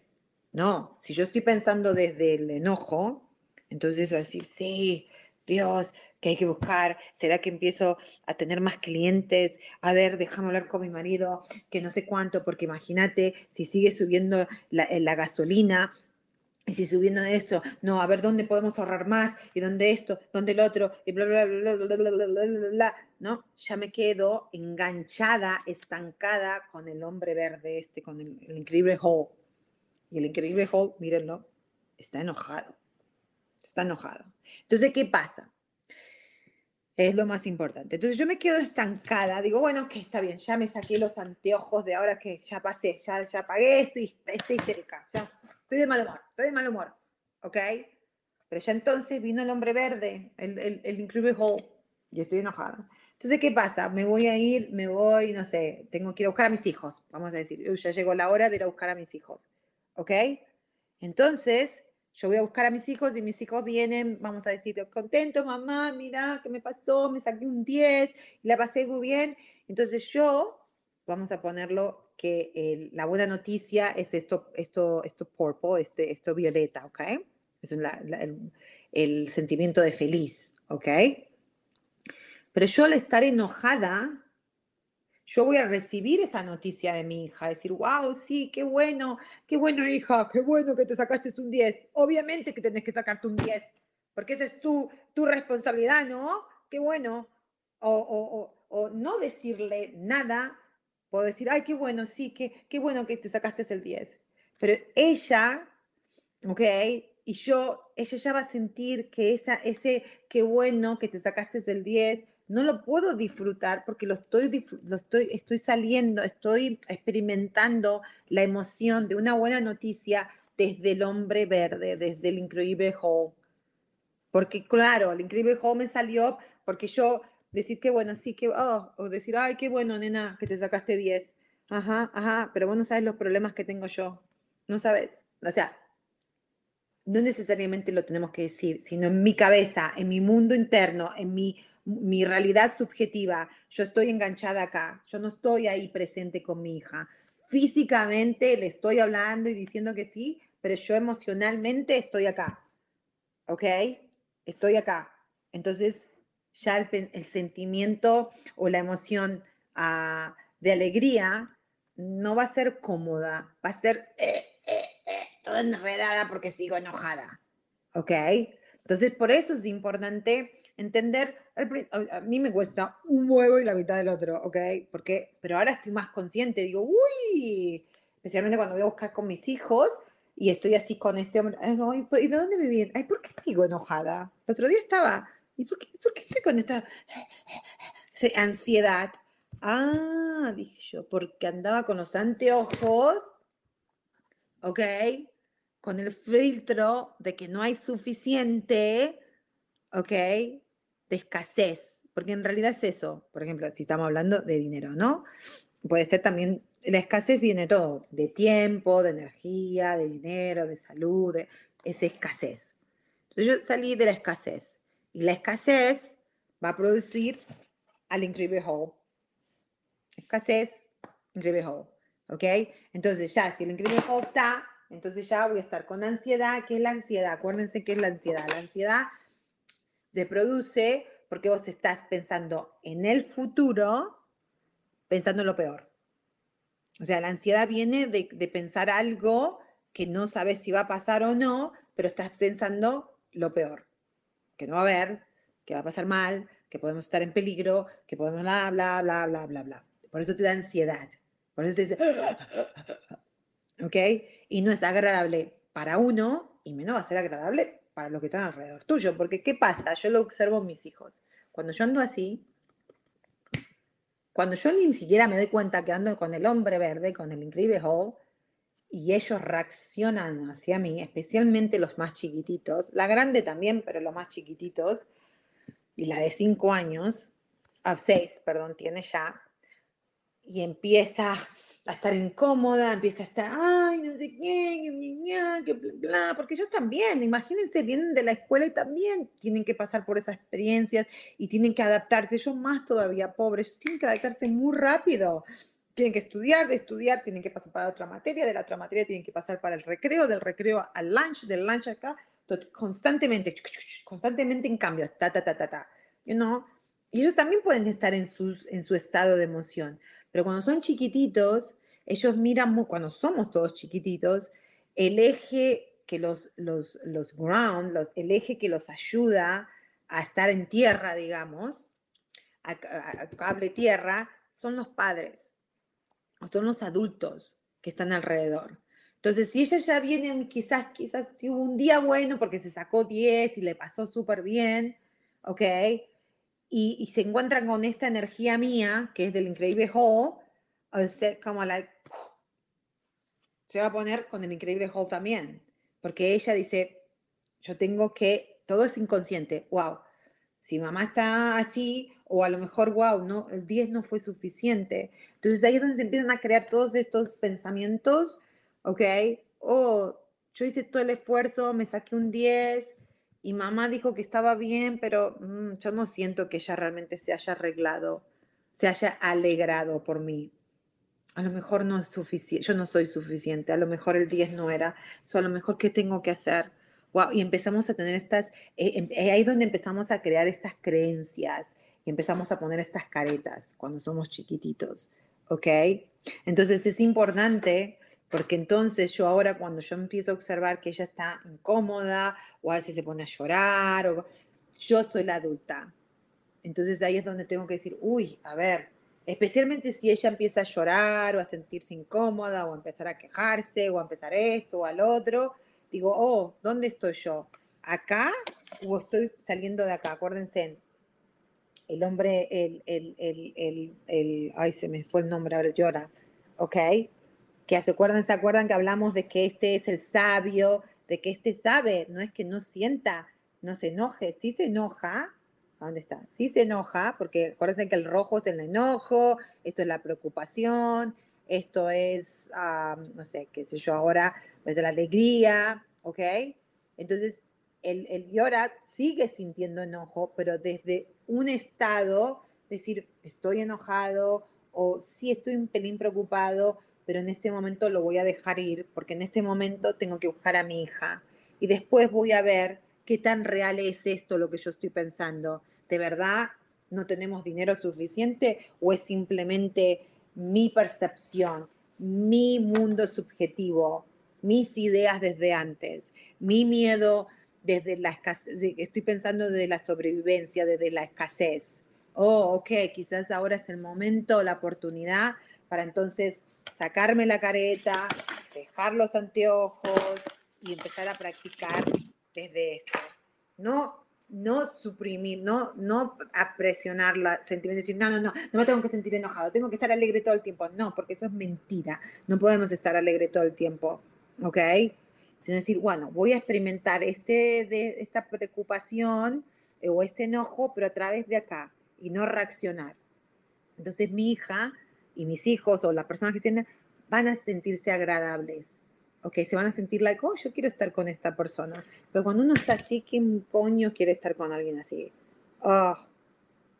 No, si yo estoy pensando desde el enojo, entonces voy a decir, sí, Dios, que hay que buscar, será que empiezo a tener más clientes, a ver, déjame hablar con mi marido, que no sé cuánto, porque imagínate si sigue subiendo la, la gasolina, y si subiendo esto, no, a ver dónde podemos ahorrar más, y dónde esto, dónde el otro, y bla, bla, bla, bla, bla, bla, bla, bla, ¿no? Ya me quedo enganchada, estancada con el hombre verde este, con el, increíble Hulk. Y el increíble Hulk, mírenlo, está enojado. Está enojado. Entonces, ¿qué pasa? Es lo más importante. Entonces yo me quedo estancada. Digo, bueno, que está bien, ya me saqué los anteojos de ahora que ya pasé, ya, ya pagué esto y estoy cerca. Ya, estoy de mal humor, estoy de mal humor. ¿Ok? Pero ya entonces vino el hombre verde, el, el, el Incredible y estoy enojada. Entonces, ¿qué pasa? Me voy a ir, me voy, no sé, tengo que ir a buscar a mis hijos, vamos a decir, ya llegó la hora de ir a buscar a mis hijos. ¿Ok? Entonces, yo voy a buscar a mis hijos y mis hijos vienen, vamos a decir, contento, mamá, mira, ¿qué me pasó? Me saqué un 10 y la pasé muy bien. Entonces yo, vamos a ponerlo que la buena noticia es esto, esto, esto purple, este, esto violeta, ¿ok? Es el, el sentimiento de feliz, ¿ok? Pero yo al estar enojada, yo voy a recibir esa noticia de mi hija, decir, wow, sí, qué bueno, qué bueno hija, qué bueno que te sacaste un 10. Obviamente que tenés que sacarte un 10, porque esa es tu, tu responsabilidad, ¿no? Qué bueno. O, o, o, no decirle nada, puedo decir, ay, qué bueno, sí, qué, qué bueno que te sacaste el 10. Pero ella, ¿ok? Y yo, ella ya va a sentir que esa, ese, qué bueno que te sacaste el 10 no lo puedo disfrutar porque lo estoy, lo estoy, estoy saliendo, estoy experimentando la emoción de una buena noticia desde el hombre verde, desde el increíble Hall. Porque claro, el increíble Hall me salió porque yo decir que bueno, sí, que, oh, o decir, ay, qué bueno, nena, que te sacaste 10. Ajá, ajá, pero vos no sabes los problemas que tengo yo. No sabes. O sea, no necesariamente lo tenemos que decir, sino en mi cabeza, en mi mundo interno, en mi mi realidad subjetiva, yo estoy enganchada acá, yo no estoy ahí presente con mi hija. Físicamente le estoy hablando y diciendo que sí, pero yo emocionalmente estoy acá. ¿Ok? Estoy acá. Entonces, ya el, sentimiento o la emoción ah, de alegría no va a ser cómoda, va a ser eh, eh, eh, enredada porque sigo enojada. ¿Ok? Entonces, por eso es importante entender, a mí me cuesta un huevo y la mitad del otro, ¿ok? Porque, pero ahora estoy más consciente, digo, uy, especialmente cuando voy a buscar con mis hijos y estoy así con este hombre, ¿y de dónde me viene? Ay, ¿por qué sigo enojada? El otro día estaba, ¿y por qué, por qué estoy con esta ansiedad? Ah, dije yo, porque andaba con los anteojos, ¿ok? Con el filtro de que no hay suficiente, ¿ok? De escasez, porque en realidad es eso, por ejemplo, si estamos hablando de dinero, ¿no? Puede ser también, la escasez viene todo, de tiempo, de energía, de dinero, de salud, de, es escasez. Entonces yo salí de la escasez y la escasez va a producir al increíble whole. Escasez, increíble whole. ¿Ok? Entonces ya, si el increíble whole está, entonces ya voy a estar con ansiedad. ¿Qué es la ansiedad? Acuérdense qué es la ansiedad. La ansiedad se produce porque vos estás pensando en el futuro, pensando en lo peor. O sea, la ansiedad viene de, pensar algo que no sabes si va a pasar o no, pero estás pensando lo peor, que no va a haber, que va a pasar mal, que podemos estar en peligro, que podemos bla, bla, bla, bla, bla, bla. Por eso te da ansiedad. Por eso te dice, <gasps> ¿ok? Y no es agradable para uno y menos va a ser agradable para los que están alrededor tuyo. Porque, ¿qué pasa? Yo lo observo en mis hijos. Cuando yo ando así, cuando yo ni siquiera me doy cuenta que ando con el hombre verde, con el increíble Hall, y ellos reaccionan hacia mí, especialmente los más chiquititos, la grande también, pero los más chiquititos, y la de cinco años, a seis, perdón, tiene ya, y empieza a estar incómoda, empieza a estar, ay, no sé qué, que bla, bla, porque ellos también, imagínense, vienen de la escuela y también tienen que pasar por esas experiencias y tienen que adaptarse, ellos más todavía pobres, ellos tienen que adaptarse muy rápido, tienen que estudiar, de estudiar, tienen que pasar para otra materia, de la otra materia tienen que pasar para el recreo, del recreo al lunch, del lunch acá, constantemente, constantemente en cambio, ta, ta, ta, ta, ta, you know? y ellos también pueden estar en, sus, en su estado de emoción. Pero cuando son chiquititos, ellos miran, cuando somos todos chiquititos, el eje que los, los, los ground, los, el eje que los ayuda a estar en tierra, digamos, a, cable tierra, son los padres, o son los adultos que están alrededor. Entonces, si ella ya viene, quizás, quizás tuvo un día bueno porque se sacó 10 y le pasó súper bien, ¿ok? Y, se encuentran con esta energía mía, que es del increíble Hall, como la... Se va a poner con el increíble Hall también, porque ella dice, yo tengo que, todo es inconsciente, wow, si mamá está así, o a lo mejor, wow, no, el 10 no fue suficiente. Entonces ahí es donde se empiezan a crear todos estos pensamientos ¿ok? Oh, yo hice todo el esfuerzo, me saqué un 10 y mamá dijo que estaba bien, pero mm, yo no siento que ella realmente se haya arreglado, se haya alegrado por mí. A lo mejor no es suficiente, yo no soy suficiente, a lo mejor el 10 no era, o a lo mejor qué tengo que hacer. Wow, y empezamos a tener estas, eh, em, eh, ahí es donde empezamos a crear estas creencias y empezamos a poner estas caretas cuando somos chiquititos, ¿ok? Entonces es importante porque entonces yo ahora cuando yo empiezo a observar que ella está incómoda o a veces se pone a llorar, o, yo soy la adulta. Entonces ahí es donde tengo que decir, uy, a ver, especialmente si ella empieza a llorar o a sentirse incómoda o a empezar a quejarse o a empezar esto o al otro, digo, oh, ¿dónde estoy yo? ¿Acá o estoy saliendo de acá? Acuérdense, el hombre, el, el, el, el, ay, se me fue el nombre, ahora llora, ¿ok? que se acuerdan, se acuerdan que hablamos de que este es el sabio, de que este sabe, no es que no sienta, no se enoje, sí se enoja, dónde está? Sí se enoja, porque acuérdense que el rojo es el enojo, esto es la preocupación, esto es, no sé, qué sé yo ahora, de la alegría, ¿ok? Entonces, el, el llora sigue sintiendo enojo, pero desde un estado, decir, estoy enojado o sí estoy un pelín preocupado, pero en este momento lo voy a dejar ir porque en este momento tengo que buscar a mi hija y después voy a ver qué tan real es esto lo que yo estoy pensando. ¿De verdad no tenemos dinero suficiente o es simplemente mi percepción, mi mundo subjetivo, mis ideas desde antes, mi miedo desde la escasez, estoy pensando desde la sobrevivencia, desde la escasez. Oh, ok, quizás ahora es el momento, la oportunidad para entonces sacarme la careta, dejar los anteojos y empezar a practicar desde esto. No, no suprimir, no, no a presionar la sentimiento, decir, no, no, no, no me tengo que sentir enojado, tengo que estar alegre todo el tiempo. No, porque eso es mentira. No podemos estar alegre todo el tiempo, ¿ok? Sino decir, bueno, voy a experimentar este, de, esta preocupación eh, o este enojo, pero a través de acá y no reaccionar. Entonces mi hija y mis hijos o las personas que tienen van a sentirse agradables. Ok, se van a sentir like, oh, yo quiero estar con esta persona. Pero cuando uno está así, ¿quién coño quiere estar con alguien así? Oh,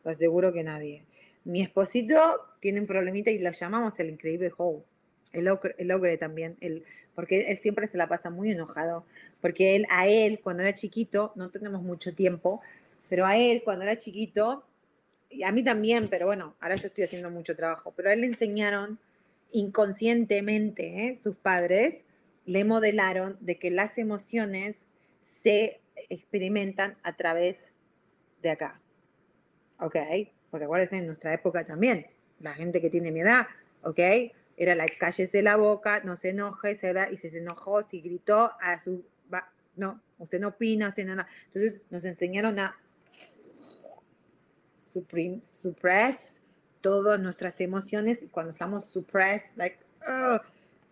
lo aseguro que nadie. Mi esposito tiene un problemita y lo llamamos el increíble Hall. El ogre, el ogre también, el, porque él siempre se la pasa muy enojado, porque él, a él, cuando era chiquito, no tenemos mucho tiempo, pero a él, cuando era chiquito, y a mí también, pero bueno, ahora yo estoy haciendo mucho trabajo, pero a él le enseñaron inconscientemente, ¿eh? sus padres le modelaron de que las emociones se experimentan a través de acá. ¿Ok? Porque acuérdense, en nuestra época también, la gente que tiene mi edad, ¿ok? Era la cállese la boca, no se enoje, se y se enojó, si gritó, a su, no, usted no opina, usted no, Entonces nos enseñaron a suppress todas nuestras emociones y cuando estamos suppressed, like,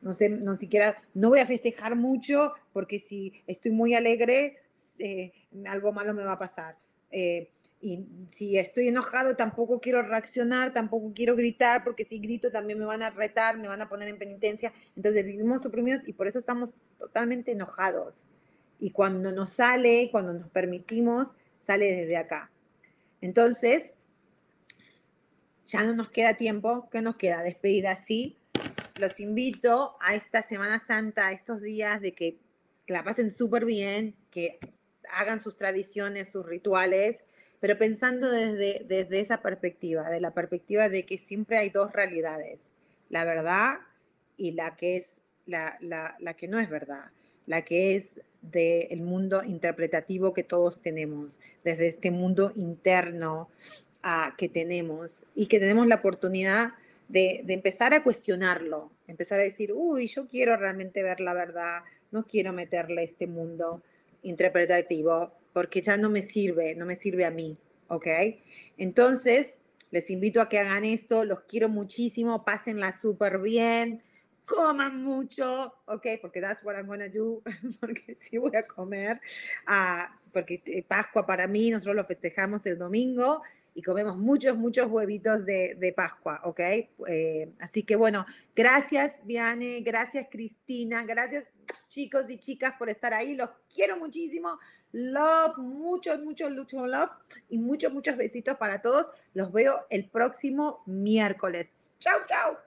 no sé, no siquiera, no voy a festejar mucho porque si estoy muy alegre, eh, algo malo me va a pasar. Eh, y si estoy enojado, tampoco quiero reaccionar, tampoco quiero gritar, porque si grito también me van a retar, me van a poner en penitencia. Entonces vivimos suprimidos y por eso estamos totalmente enojados. Y cuando nos sale, cuando nos permitimos, sale desde acá. Entonces, ya no nos queda tiempo, ¿qué nos queda? Despedir así. Los invito a esta Semana Santa, a estos días de que, la pasen súper bien, que hagan sus tradiciones, sus rituales, pero pensando desde, desde esa perspectiva, de la perspectiva de que siempre hay dos realidades, la verdad y la que es la, la que no es verdad, la que es del mundo interpretativo que todos tenemos, desde este mundo interno que tenemos y que tenemos la oportunidad de, empezar a cuestionarlo, empezar a decir, uy, yo quiero realmente ver la verdad, no quiero meterle este mundo interpretativo porque ya no me sirve, no me sirve a mí, ¿ok? Entonces, les invito a que hagan esto, los quiero muchísimo, pásenla súper bien, coman mucho, ¿ok? Porque that's what I'm gonna do, <laughs> porque sí voy a comer, uh, porque eh, Pascua para mí, nosotros lo festejamos el domingo y comemos muchos, muchos huevitos de, de Pascua, ¿ok? Eh, así que bueno, gracias Viane, gracias Cristina, gracias chicos y chicas por estar ahí, los quiero muchísimo. Love, muchos, muchos, muchos love y muchos, muchos besitos para todos. Los veo el próximo miércoles. Chau, chau.